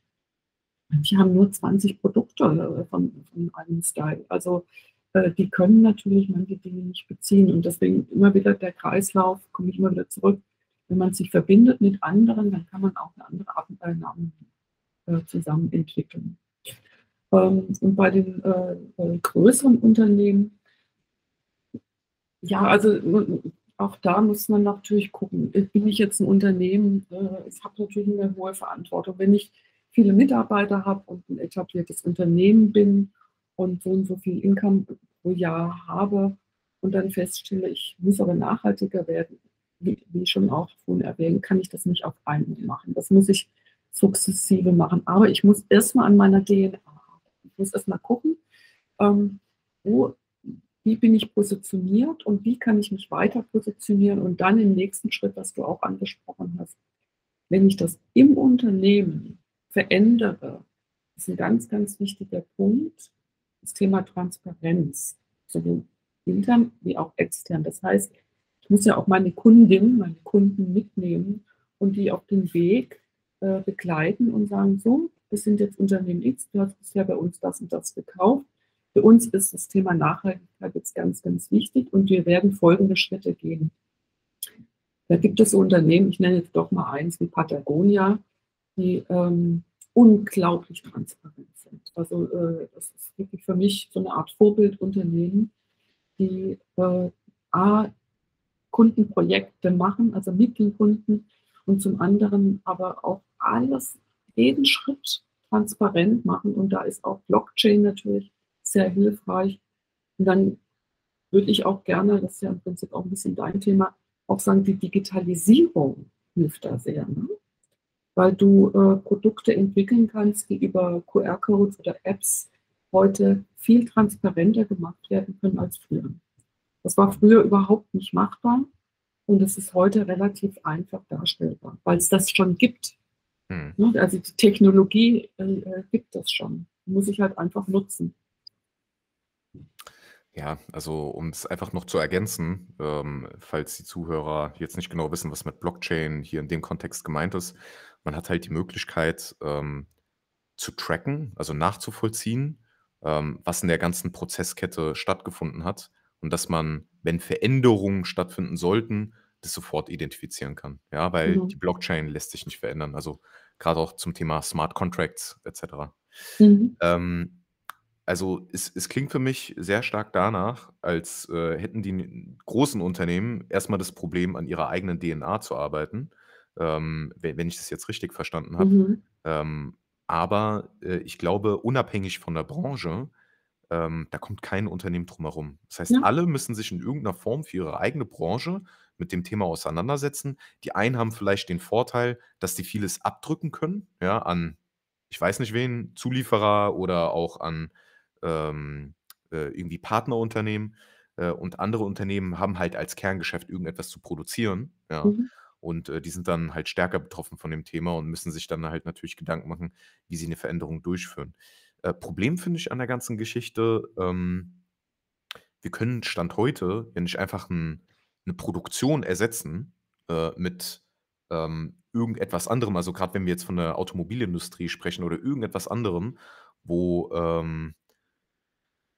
die haben nur 20 Produkte äh, von, von einem Style. Also äh, die können natürlich manche Dinge nicht beziehen und deswegen immer wieder der Kreislauf, komme ich immer wieder zurück, wenn man sich verbindet mit anderen, dann kann man auch eine andere Abenteuernamen äh, zusammen entwickeln. Ähm, und bei den äh, äh, größeren Unternehmen, ja, also auch da muss man natürlich gucken, bin ich jetzt ein Unternehmen, äh, ich habe natürlich eine hohe Verantwortung. Wenn ich viele Mitarbeiter habe und ein etabliertes Unternehmen bin und so und so viel Income pro Jahr habe und dann feststelle, ich muss aber nachhaltiger werden, wie, wie schon auch vorhin erwähnt, kann ich das nicht auf einmal machen. Das muss ich sukzessive machen. Aber ich muss erstmal an meiner DNA. Ich muss erstmal gucken, ähm, wo wie bin ich positioniert und wie kann ich mich weiter positionieren und dann im nächsten Schritt, was du auch angesprochen hast, wenn ich das im Unternehmen verändere, ist ein ganz, ganz wichtiger Punkt, das Thema Transparenz, sowohl intern wie auch extern. Das heißt, ich muss ja auch meine Kundin, meine Kunden mitnehmen und die auf den Weg äh, begleiten und sagen, so, wir sind jetzt Unternehmen X, du hast bisher bei uns das und das gekauft für uns ist das Thema Nachhaltigkeit jetzt ganz, ganz wichtig und wir werden folgende Schritte gehen. Da gibt es Unternehmen, ich nenne jetzt doch mal eins wie Patagonia, die ähm, unglaublich transparent sind. Also äh, das ist wirklich für mich so eine Art Vorbildunternehmen, die äh, A, Kundenprojekte machen, also mit den Kunden und zum anderen aber auch alles, jeden Schritt transparent machen. Und da ist auch Blockchain natürlich sehr hilfreich. Und dann würde ich auch gerne, das ist ja im Prinzip auch ein bisschen dein Thema, auch sagen, die Digitalisierung hilft da sehr. Ne? Weil du äh, Produkte entwickeln kannst, die über QR-Codes oder Apps heute viel transparenter gemacht werden können als früher. Das war früher überhaupt nicht machbar und es ist heute relativ einfach darstellbar, weil es das schon gibt. Hm. Ne? Also die Technologie äh, äh gibt es schon, muss ich halt einfach nutzen. Ja, also um es einfach noch zu ergänzen, ähm, falls die Zuhörer jetzt nicht genau wissen, was mit Blockchain hier in dem Kontext gemeint ist. Man hat halt die Möglichkeit ähm, zu tracken, also nachzuvollziehen, ähm, was in der ganzen Prozesskette stattgefunden hat und dass man, wenn Veränderungen stattfinden sollten, das sofort identifizieren kann. Ja, weil Mhm. die Blockchain lässt sich nicht verändern. Also gerade auch zum Thema Smart Contracts etc. Mhm. Ähm, also, es es klingt für mich sehr stark danach, als, äh, hätten die großen Unternehmen erstmal das Problem, an ihrer eigenen DNA zu arbeiten, ähm, we wenn ich das jetzt richtig verstanden habe. Mhm. Ähm, aber, äh, ich glaube, unabhängig von der Branche, ähm, da kommt kein Unternehmen drum herum. Das heißt, Ja. alle müssen sich in irgendeiner Form für ihre eigene Branche mit dem Thema auseinandersetzen. Die einen haben vielleicht den Vorteil, dass die vieles abdrücken können, ja, an ich weiß nicht wen, Zulieferer oder auch an ähm, äh, irgendwie Partnerunternehmen äh, und andere Unternehmen haben halt als Kerngeschäft irgendetwas zu produzieren, ja. Mhm. Und äh, die sind dann halt stärker betroffen von dem Thema und müssen sich dann halt natürlich Gedanken machen, wie sie eine Veränderung durchführen. Äh, Problem finde ich an der ganzen Geschichte, ähm, wir können Stand heute ja nicht einfach ein, eine Produktion ersetzen äh, mit ähm, irgendetwas anderem. Also gerade wenn wir jetzt von der Automobilindustrie sprechen oder irgendetwas anderem, wo ähm,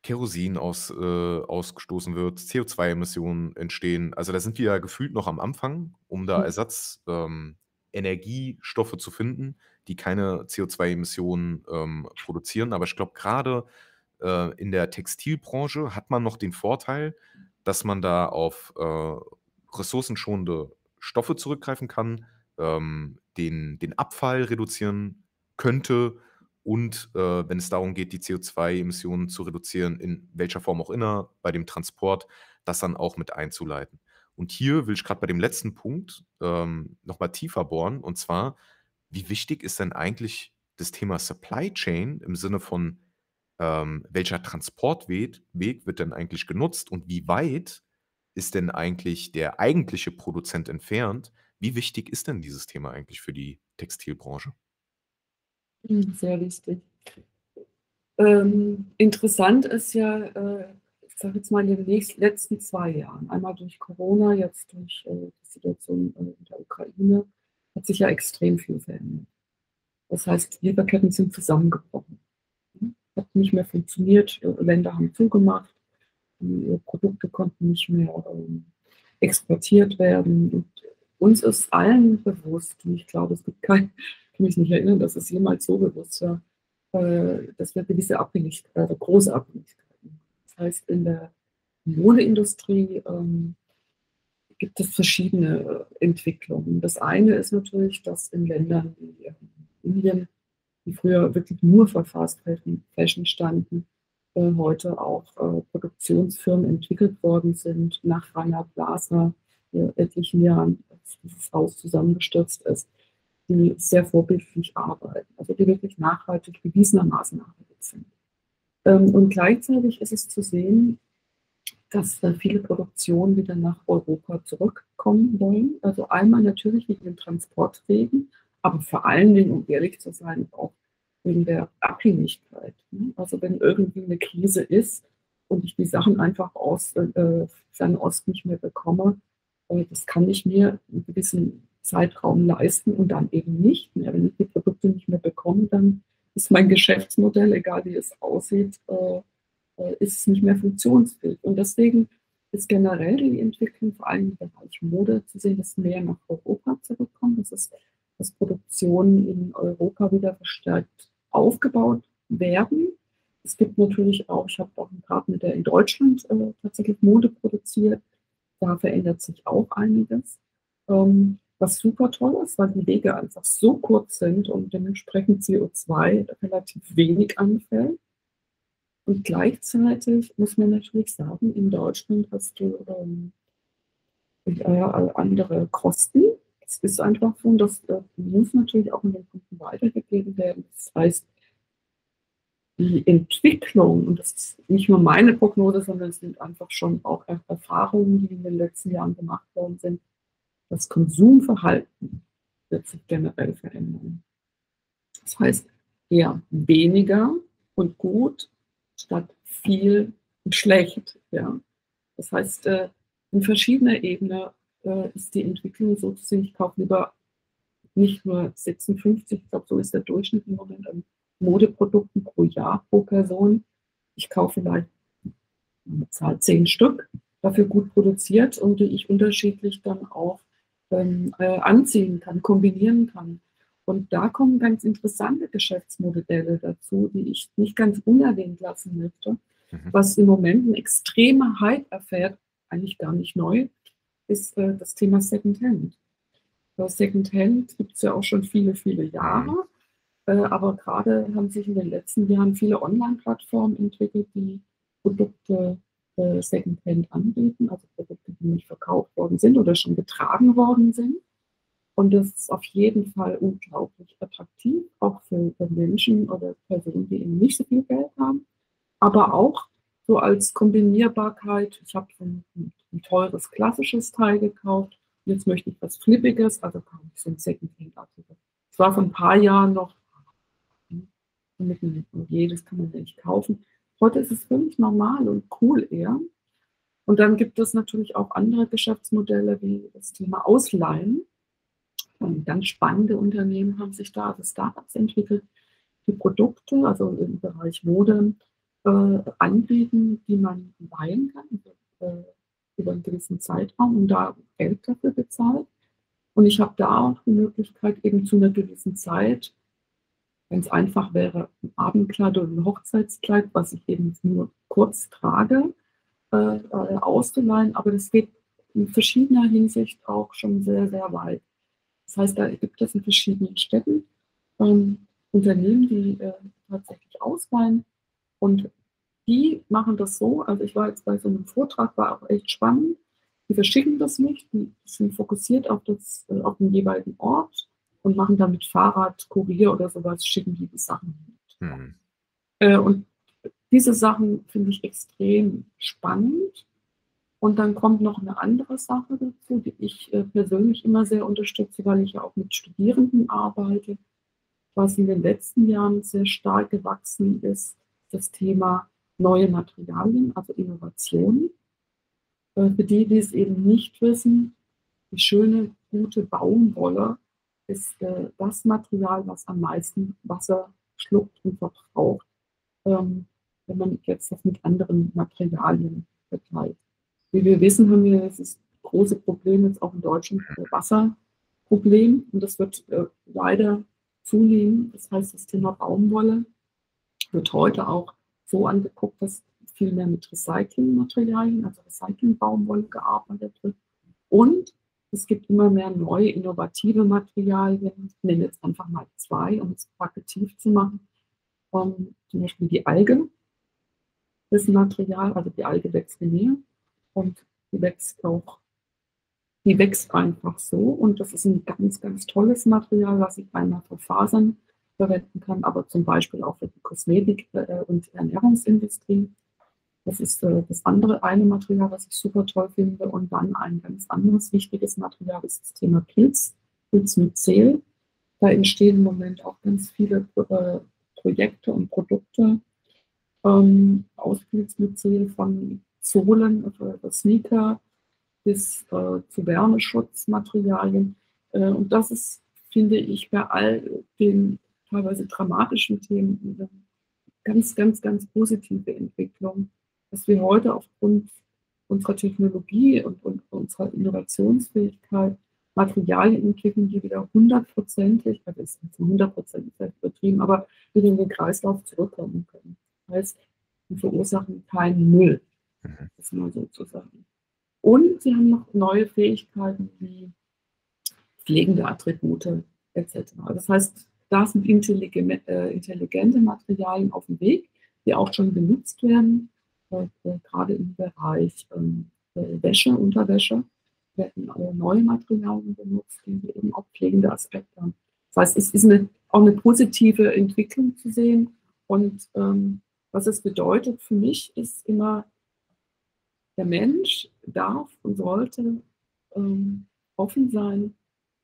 Kerosin aus, äh, ausgestoßen wird, CO2-Emissionen entstehen. Also da sind wir ja gefühlt noch am Anfang, um da Mhm. Ersatz, ähm, Energiestoffe zu finden, die keine CO2-Emissionen ähm, produzieren. Aber ich glaube, gerade äh, in der Textilbranche hat man noch den Vorteil, dass man da auf äh, ressourcenschonende Stoffe zurückgreifen kann, ähm, den, den Abfall reduzieren könnte und äh, wenn es darum geht, die CO2-Emissionen zu reduzieren, in welcher Form auch immer, bei dem Transport, das dann auch mit einzuleiten. Und hier will ich gerade bei dem letzten Punkt ähm, nochmal tiefer bohren, und zwar, wie wichtig ist denn eigentlich das Thema Supply Chain im Sinne von, ähm, welcher Transportweg Weg wird denn eigentlich genutzt und wie weit ist denn eigentlich der eigentliche Produzent entfernt? Wie wichtig ist denn dieses Thema eigentlich für die Textilbranche? Mhm, sehr wichtig. Ähm, interessant ist ja, äh, ich sage jetzt mal in den nächsten, letzten zwei Jahren, einmal durch Corona, jetzt durch äh, die Situation äh, in der Ukraine, hat sich ja extrem viel verändert. Das heißt, Lieferketten sind zusammengebrochen. Hat nicht mehr funktioniert, äh, Länder haben zugemacht, die äh, Produkte konnten nicht mehr ähm, exportiert werden. Und uns ist allen bewusst, und ich glaube, es gibt kein, kann mich nicht erinnern, dass es jemals so bewusst war, dass wir gewisse Abhängigkeiten, große Abhängigkeiten. Das heißt, in der Modeindustrie ähm, gibt es verschiedene äh, Entwicklungen. Das eine ist natürlich, dass in Ländern wie äh, Indien, die früher wirklich nur für Fast Fashion standen, äh, heute auch äh, Produktionsfirmen entwickelt worden sind, nach Rana Plaza, vor etlichen Jahren, dieses Haus zusammengestürzt ist, die sehr vorbildlich arbeiten, also die wirklich nachhaltig, bewiesenermaßen nachhaltig sind. Ähm, und gleichzeitig ist es zu sehen, dass äh, viele Produktionen wieder nach Europa zurückkommen wollen. Also einmal natürlich wegen den Transportwegen, aber vor allen Dingen, um ehrlich zu sein, auch wegen der Abhängigkeit. Ne? Also wenn irgendwie eine Krise ist und ich die Sachen einfach aus äh, Fernost nicht mehr bekomme, äh, das kann ich mir einen gewissen Zeitraum leisten und dann eben nicht mehr. Wenn ich die Produkte nicht mehr bekomme, dann ist mein Geschäftsmodell, egal wie es aussieht, äh, äh, ist nicht mehr funktionsfähig. Und deswegen ist generell die Entwicklung vor allem im Bereich Mode zu sehen, dass mehr nach Europa zurückkommt. Das ist, dass Produktionen in Europa wieder verstärkt aufgebaut werden. Es gibt natürlich auch, ich habe auch einen Partner, der in Deutschland äh, tatsächlich Mode produziert. Da verändert sich auch einiges. Ähm, was super toll ist, weil die Wege einfach so kurz sind und dementsprechend CO2 relativ wenig anfällt. Und gleichzeitig muss man natürlich sagen, in Deutschland hast du ähm, andere Kosten. Es ist einfach so, und das äh, muss natürlich auch an den Kunden weitergegeben werden. Das heißt, die Entwicklung, und das ist nicht nur meine Prognose, sondern es sind einfach schon auch Erfahrungen, die in den letzten Jahren gemacht worden sind, das Konsumverhalten wird sich generell verändern. Das heißt, eher weniger und gut statt viel und schlecht. Ja. Das heißt, äh, in verschiedener Ebene äh, ist die Entwicklung so zu sehen, ich kaufe lieber nicht nur 56, ich glaube, so ist der Durchschnitt im Moment an Modeprodukten pro Jahr pro Person. Ich kaufe vielleicht Zahl zehn Stück, dafür gut produziert und die ich unterschiedlich dann auch ähm, äh, anziehen kann, kombinieren kann. Und da kommen ganz interessante Geschäftsmodelle dazu, die ich nicht ganz unerwähnt lassen möchte. Mhm. Was im Moment ein extremer Hype erfährt, eigentlich gar nicht neu, ist äh, das Thema Secondhand. Secondhand gibt es ja auch schon viele, viele Jahre. Mhm. Äh, aber gerade haben sich in den letzten Jahren viele Online-Plattformen entwickelt, die Produkte äh, Secondhand anbieten, also Produkte, die nicht verkauft worden sind oder schon getragen worden sind. Und das ist auf jeden Fall unglaublich attraktiv, auch für, Menschen oder Personen, die eben nicht so viel Geld haben. Aber auch so als Kombinierbarkeit. Ich habe ein, ein, teures klassisches Teil gekauft. Jetzt möchte ich was Flippiges, also kaufe ich so ein Secondhand-Artikel. Das war vor ein paar Jahren noch, jedes kann man nicht kaufen. Heute ist es völlig normal und cool eher. Und dann gibt es natürlich auch andere Geschäftsmodelle wie das Thema Ausleihen. Und ganz spannende Unternehmen haben sich da, also Startups entwickelt, die Produkte, also im Bereich Mode, äh, anbieten, die man leihen kann äh, über einen gewissen Zeitraum und da Geld dafür bezahlt. Und ich habe da auch die Möglichkeit, eben zu einer gewissen Zeit, wenn es einfach wäre, ein Abendkleid oder ein Hochzeitskleid, was ich eben nur kurz trage, äh, äh auszuleihen. Aber das geht in verschiedener Hinsicht auch schon sehr, sehr weit. Das heißt, da gibt es in verschiedenen Städten ähm, Unternehmen, die äh, tatsächlich ausleihen und die machen das so. Also ich war jetzt bei so einem Vortrag, war auch echt spannend. Die verschicken das nicht, die sind fokussiert auf, das, äh, auf den jeweiligen Ort und machen dann mit Fahrrad, Kurier oder sowas, schicken die Sachen mit. Mhm. Äh, und diese Sachen finde ich extrem spannend. Und dann kommt noch eine andere Sache dazu, die ich äh, persönlich immer sehr unterstütze, weil ich ja auch mit Studierenden arbeite. Was in den letzten Jahren sehr stark gewachsen ist, das Thema neue Materialien, also Innovationen. Äh, für die, die es eben nicht wissen, die schöne, gute Baumwolle ist äh, das Material, was am meisten Wasser schluckt und verbraucht, ähm, wenn man jetzt das mit anderen Materialien vergleicht. Wie wir wissen, haben wir das große Problem jetzt auch in Deutschland, das Wasserproblem. Und das wird äh, leider zunehmen. Das heißt, das Thema Baumwolle wird heute auch so angeguckt, dass viel mehr mit Recyclingmaterialien, also Recycling-Baumwolle gearbeitet wird. Und es gibt immer mehr neue, innovative Materialien. Ich nenne jetzt einfach mal zwei, um es plakativ zu machen. Um, ähm, zum Beispiel die Alge ist ein Material, also die Alge wächst in mir und die wächst auch, die wächst einfach so und das ist ein ganz, ganz tolles Material, was ich einmal für Fasern verwenden kann, aber zum Beispiel auch für die Kosmetik- äh, und Ernährungsindustrie. Das ist äh, das andere eine Material, was ich super toll finde. Und dann ein ganz anderes wichtiges Material ist das Thema Pilz, Pilz mit Zell. Da entstehen im Moment auch ganz viele äh, Projekte und Produkte ähm, aus Zell von Sohlen, also Sneaker bis äh, zu Wärmeschutzmaterialien. Äh, und das ist, finde ich, bei all den teilweise dramatischen Themen eine ganz, ganz, ganz positive Entwicklung, dass wir heute aufgrund unserer Technologie und, und unserer Innovationsfähigkeit Materialien entwickeln, die wieder hundertprozentig, also ist jetzt hundertprozentig übertrieben, aber wieder in den Kreislauf zurückkommen können. Das heißt, sie verursachen keinen Müll, mhm. das mal so zu sagen. Und sie haben noch neue Fähigkeiten wie pflegende Attribute etc. Das heißt, da sind intelligente, äh, intelligente Materialien auf dem Weg, die auch schon genutzt werden, gerade im Bereich ähm, Wäsche, Unterwäsche werden neue Materialien benutzt, die eben auch pflegende Aspekte haben. Das heißt, es ist eine, auch eine positive Entwicklung zu sehen. Und ähm, was es bedeutet für mich, ist immer, der Mensch darf und sollte ähm, offen sein,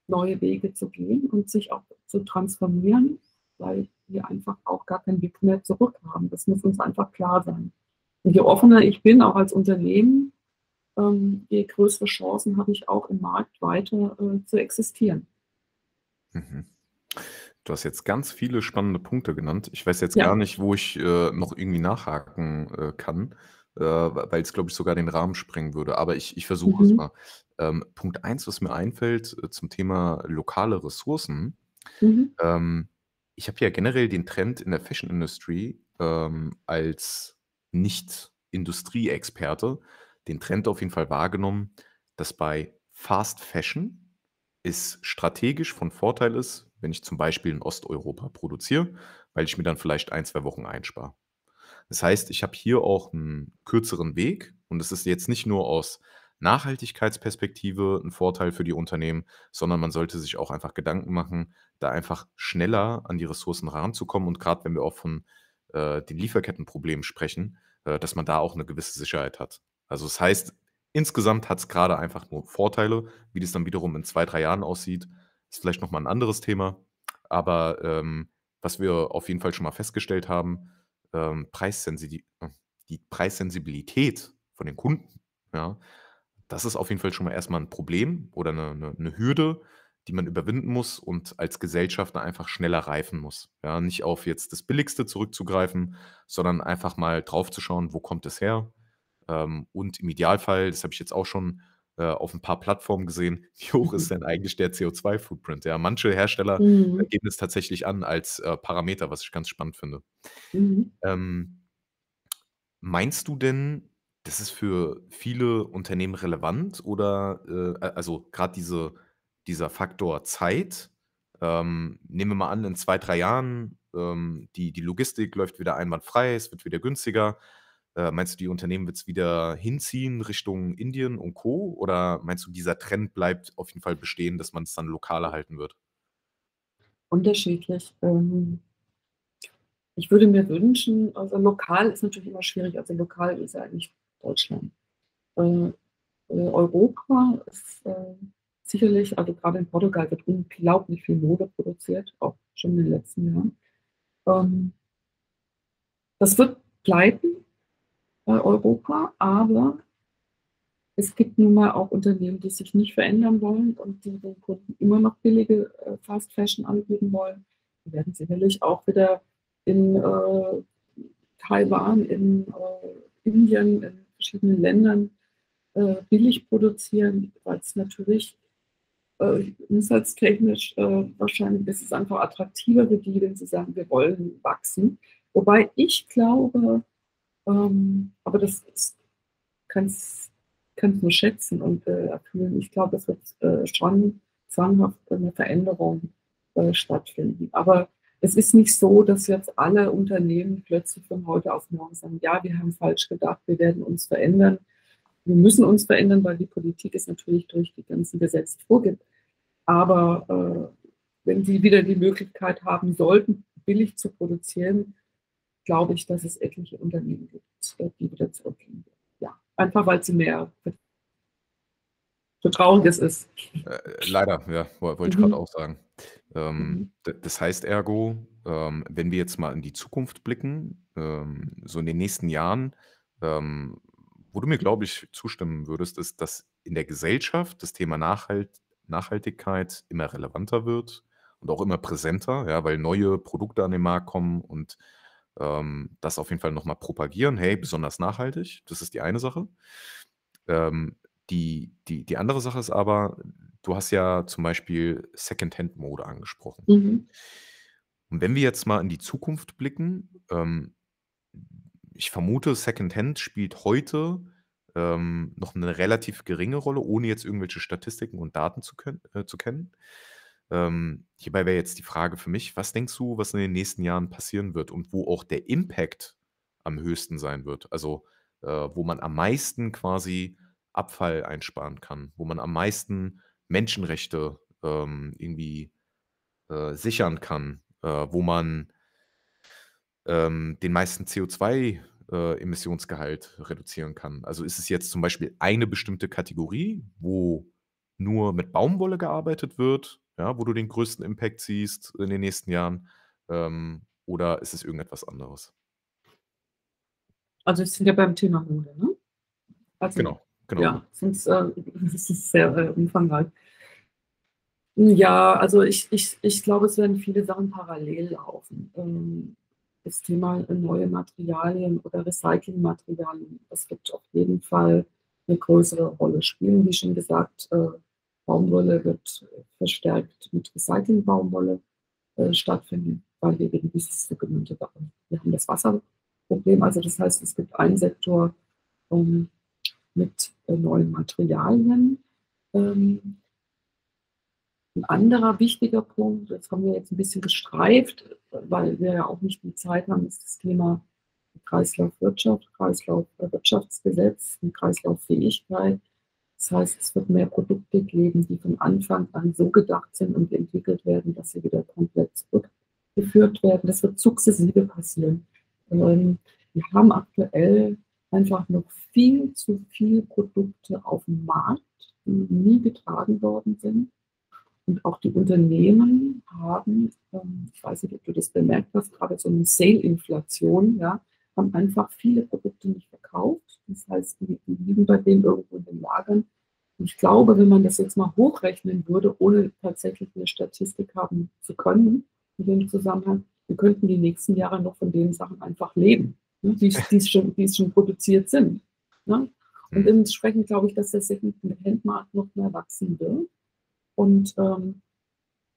neue Wege zu gehen und sich auch zu transformieren, weil wir einfach auch gar keinen Weg mehr zurück haben. Das muss uns einfach klar sein. Je offener ich bin, auch als Unternehmen, ähm, je größere Chancen habe ich auch im Markt weiter äh, zu existieren. Mhm. Du hast jetzt ganz viele spannende Punkte genannt. Ich weiß jetzt ja. gar nicht, wo ich äh, noch irgendwie nachhaken äh, kann weil es, glaube ich, sogar den Rahmen sprengen würde. Aber ich, ich versuche es mhm. mal. Ähm, Punkt eins, was mir einfällt zum Thema lokale Ressourcen. Mhm. Ähm, ich habe ja generell den Trend in der Fashion Industry als Nicht-Industrie-Experte den Trend auf jeden Fall wahrgenommen, dass bei Fast Fashion es strategisch von Vorteil ist, wenn ich zum Beispiel in Osteuropa produziere, weil ich mir dann vielleicht ein, zwei Wochen einspare. Das heißt, ich habe hier auch einen kürzeren Weg und es ist jetzt nicht nur aus Nachhaltigkeitsperspektive ein Vorteil für die Unternehmen, sondern man sollte sich auch einfach Gedanken machen, da einfach schneller an die Ressourcen ranzukommen und gerade wenn wir auch von äh, den Lieferkettenproblemen sprechen, dass man da auch eine gewisse Sicherheit hat. Also das heißt, insgesamt hat es gerade einfach nur Vorteile. Wie das dann wiederum in zwei, drei Jahren aussieht, ist vielleicht nochmal ein anderes Thema. Aber ähm, was wir auf jeden Fall schon mal festgestellt haben, ähm, Preissensi äh, die Preissensibilität von den Kunden, ja, das ist auf jeden Fall schon mal erstmal ein Problem oder eine 'ne 'ne Hürde, die man überwinden muss und als Gesellschaft einfach schneller reifen muss. Ja, nicht auf jetzt das Billigste zurückzugreifen, sondern einfach mal drauf zu schauen, wo kommt es her? Ähm, und im Idealfall, das habe ich jetzt auch schon, äh, auf ein paar Plattformen gesehen, wie hoch ist denn eigentlich der CO2-Footprint? Ja, manche Hersteller, Mhm. geben es tatsächlich an als, äh, Parameter, was ich ganz spannend finde. Mhm. Ähm meinst du denn, das ist für viele Unternehmen relevant oder, äh, also gerade diese dieser Faktor Zeit, ähm, nehmen wir mal an, in zwei, drei Jahren, ähm, die die Logistik läuft wieder einwandfrei, es wird wieder günstiger. Äh, meinst du, die Unternehmen wird es wieder hinziehen Richtung Indien und Co. Oder meinst du, dieser Trend bleibt auf jeden Fall bestehen, dass man es dann lokaler halten wird? Unterschiedlich. Ähm, ich würde mir wünschen, also lokal ist natürlich immer schwierig, also lokal ist ja eigentlich Deutschland. Äh, äh, Europa ist äh, sicherlich, also gerade in Portugal wird unglaublich viel Mode produziert, auch schon in den letzten Jahren. Ähm, das wird bleiben, Europa, aber es gibt nun mal auch Unternehmen, die sich nicht verändern wollen und die den Kunden immer noch billige äh, Fast Fashion anbieten wollen. Die werden sicherlich auch wieder in äh, Taiwan, in äh, Indien, in verschiedenen Ländern äh, billig produzieren, weil es natürlich äh, umsatztechnisch äh, wahrscheinlich ist es einfach attraktiver für die, wenn sie sagen, wir wollen wachsen. Wobei ich glaube, ähm, aber das kannst du nur schätzen und äh, erfüllen. Ich glaube, es wird äh, schon zwanghaft eine Veränderung äh, stattfinden. Aber es ist nicht so, dass jetzt alle Unternehmen plötzlich von heute auf morgen sagen, ja, wir haben falsch gedacht, wir werden uns verändern. Wir müssen uns verändern, weil die Politik es natürlich durch die ganzen Gesetze vorgibt. Aber äh, wenn sie wieder die Möglichkeit haben sollten, billig zu produzieren, glaube ich, dass es etliche Unternehmen gibt, äh, die wieder zurückgehen. Ja, einfach weil sie mehr so traurig es ist. Äh, leider, ja, wollte ich mhm. gerade auch sagen. Ähm, mhm. Das heißt ergo, ähm, wenn wir jetzt mal in die Zukunft blicken, ähm, so in den nächsten Jahren, ähm, wo du mir, glaube ich, zustimmen würdest, ist, dass in der Gesellschaft das Thema Nachhalt Nachhaltigkeit immer relevanter wird und auch immer präsenter, ja, weil neue Produkte an den Markt kommen und ähm, das auf jeden Fall nochmal propagieren. Hey, besonders nachhaltig, das ist die eine Sache. Ähm, die, die, die andere Sache ist aber, du hast ja zum Beispiel Secondhand-Mode angesprochen. Mhm. Und wenn wir jetzt mal in die Zukunft blicken, ähm, ich vermute, Secondhand spielt heute ähm, noch eine relativ geringe Rolle, ohne jetzt irgendwelche Statistiken und Daten zu, können, äh, zu kennen. Ähm, hierbei wäre jetzt die Frage für mich, was denkst du, was in den nächsten Jahren passieren wird und wo auch der Impact am höchsten sein wird? Also äh, wo man am meisten quasi Abfall einsparen kann, wo man am meisten Menschenrechte ähm, irgendwie äh, sichern kann, äh, wo man ähm, den meisten CO2 äh, Emissionsgehalt reduzieren kann. Also ist es jetzt zum Beispiel eine bestimmte Kategorie, wo nur mit Baumwolle gearbeitet wird, ja, wo du den größten Impact siehst in den nächsten Jahren, ähm, oder ist es irgendetwas anderes? Also, es sind ja beim Thema Mode, ne? Also, genau, genau. Ja, sonst, äh, das ist sehr äh, umfangreich. Ja, also ich, ich, ich glaube, es werden viele Sachen parallel laufen. Ähm, das Thema neue Materialien oder Recyclingmaterialien, das wird auf jeden Fall eine größere Rolle spielen. Wie schon gesagt, äh, Baumwolle wird verstärkt mit Recycling-Baumwolle äh, stattfinden, weil wir eben dieses sogenannte, wir haben das Wasserproblem. Also das heißt, es gibt einen Sektor ähm, mit äh, neuen Materialien. Ein anderer wichtiger Punkt, das haben wir jetzt ein bisschen gestreift, weil wir ja auch nicht die Zeit haben, ist das Thema Kreislaufwirtschaft, Kreislaufwirtschaftsgesetz und Kreislauffähigkeit. Das heißt, es wird mehr Produkte geben, die von Anfang an so gedacht sind und entwickelt werden, dass sie wieder komplett zurückgeführt werden. Das wird sukzessive passieren. Ähm, wir haben aktuell einfach noch viel zu viele Produkte auf dem Markt, die nie getragen worden sind und auch die Unternehmen haben, ähm, ich weiß nicht, ob du das bemerkt hast, gerade so eine Sale-Inflation, ja, haben einfach viele Produkte nicht verkauft. Das heißt, die, die liegen bei denen irgendwo in den Lagern. Und ich glaube, wenn man das jetzt mal hochrechnen würde, ohne tatsächlich eine Statistik haben zu können, in dem Zusammenhang, wir könnten die nächsten Jahre noch von den Sachen einfach leben, ne, die, die, schon, die schon produziert sind. Ne? Und mhm. dementsprechend glaube ich, dass der Second-Hand-Markt noch mehr wachsen wird. Und ähm,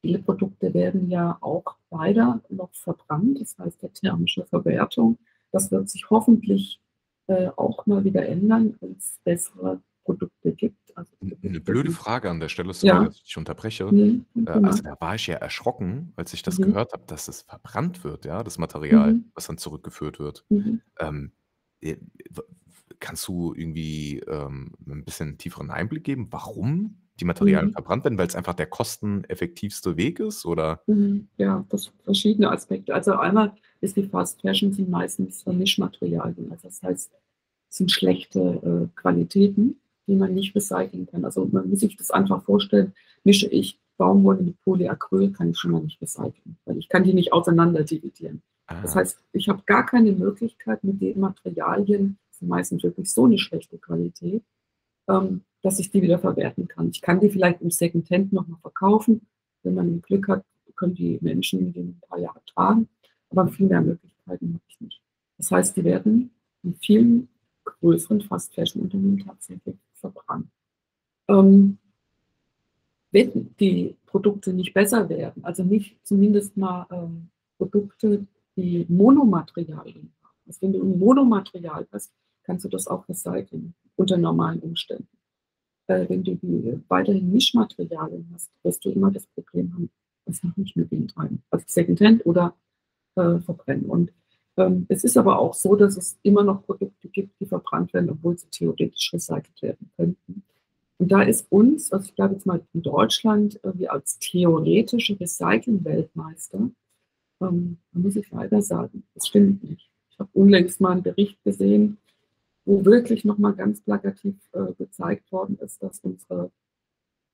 viele Produkte werden ja auch weiter noch verbrannt, das heißt der thermische Verwertung. Das wird sich hoffentlich äh, auch mal wieder ändern, wenn es bessere Produkte gibt. Also, Eine blöde Frage an der Stelle, sorry, ja. dass ich dich unterbreche. Nee, äh, also da war ich ja erschrocken, als ich das mhm. gehört habe, dass es verbrannt wird, ja, das Material, mhm. was dann zurückgeführt wird. Mhm. Ähm, äh, kannst du irgendwie ähm, ein bisschen tieferen Einblick geben, warum die Materialien Mhm. verbrannt werden, weil es einfach der kosteneffektivste Weg ist, oder? Mhm. Ja, das verschiedene Aspekte. Also einmal ist die Fast Fashion sind meistens Mischmaterialien. Also das heißt, es sind schlechte äh, Qualitäten, die man nicht recyceln kann. Also man muss sich das einfach vorstellen, mische ich Baumwolle mit Polyacryl, kann ich schon mal nicht recyceln, weil ich kann die nicht auseinander dividieren. Das ah. heißt, ich habe gar keine Möglichkeit mit den Materialien, das sind meistens wirklich so eine schlechte Qualität, ähm, dass ich die wieder verwerten kann. Ich kann die vielleicht im Secondhand nochmal verkaufen. Wenn man Glück hat, können die Menschen die ein paar Jahre tragen. Aber viel mehr Möglichkeiten habe ich nicht. Das heißt, die werden in vielen größeren Fast-Fashion-Unternehmen tatsächlich verbrannt. Ähm, wenn die Produkte nicht besser werden, also nicht zumindest mal ähm, Produkte, die Monomaterialien haben. Also wenn du ein Monomaterial hast, kannst du das auch recyceln unter normalen Umständen. Äh, wenn du die weiterhin Mischmaterialien hast, wirst du immer das Problem haben, was mache ich mit den Teilen? Also Secondhand oder äh, verbrennen. Und ähm, es ist aber auch so, dass es immer noch Produkte gibt, die verbrannt werden, obwohl sie theoretisch recycelt werden könnten. Und da ist uns, also ich bleibe jetzt mal in Deutschland, äh, als theoretische Recycling-Weltmeister, ähm, muss ich leider sagen, das stimmt nicht. unlängst mal einen Bericht gesehen, wo wirklich noch mal ganz plakativ äh, gezeigt worden ist, dass unsere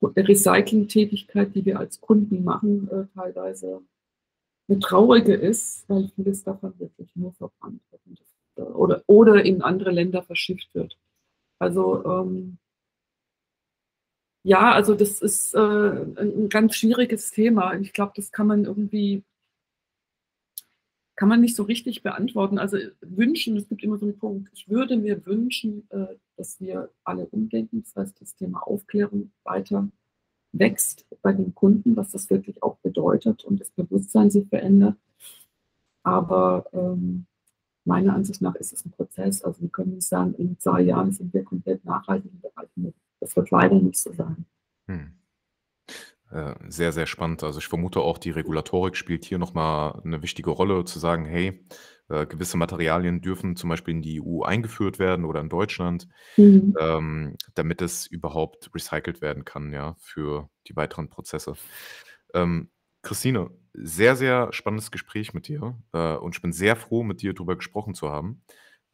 Recycling-Tätigkeit, die wir als Kunden machen, äh, teilweise eine traurige ist, weil vieles davon wirklich nur verbrannt wird das, äh, oder, oder in andere Länder verschifft wird. Also ähm, ja, also das ist äh, ein ganz schwieriges Thema. Ich glaube, das kann man irgendwie kann man nicht so richtig beantworten. Also wünschen, es gibt immer so einen Punkt, ich würde mir wünschen, äh, dass wir alle umdenken. Das heißt, das Thema Aufklärung weiter wächst bei den Kunden, was das wirklich auch bedeutet und das Bewusstsein sich verändert. Aber ähm, meiner Ansicht nach ist es ein Prozess. Also wir können nicht sagen, in zwei Jahren sind wir komplett nachhaltig Das wird leider nicht so sein. Hm. Äh, sehr, sehr spannend. Also ich vermute auch, die Regulatorik spielt hier nochmal eine wichtige Rolle, zu sagen, hey, äh, gewisse Materialien dürfen zum Beispiel in die EU eingeführt werden oder in Deutschland, Mhm. ähm, damit es überhaupt recycelt werden kann, ja, für die weiteren Prozesse. Ähm, Christine, sehr, sehr spannendes Gespräch mit dir, äh, und ich bin sehr froh, mit dir darüber gesprochen zu haben.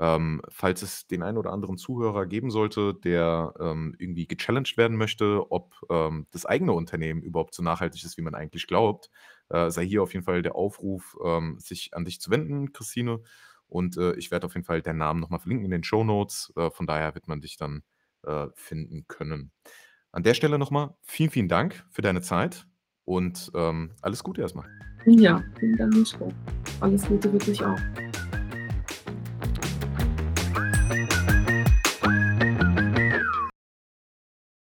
Ähm, falls es den einen oder anderen Zuhörer geben sollte, der ähm, irgendwie gechallenged werden möchte, ob ähm, das eigene Unternehmen überhaupt so nachhaltig ist, wie man eigentlich glaubt, äh, sei hier auf jeden Fall der Aufruf, ähm, sich an dich zu wenden, Christine. Und äh, ich werde auf jeden Fall deinen Namen nochmal verlinken in den Show Notes. Äh, von daher wird man dich dann äh, finden können. An der Stelle nochmal vielen, vielen Dank für deine Zeit und ähm, alles Gute erstmal. Ja, vielen Dank. Alles Gute wirklich auch.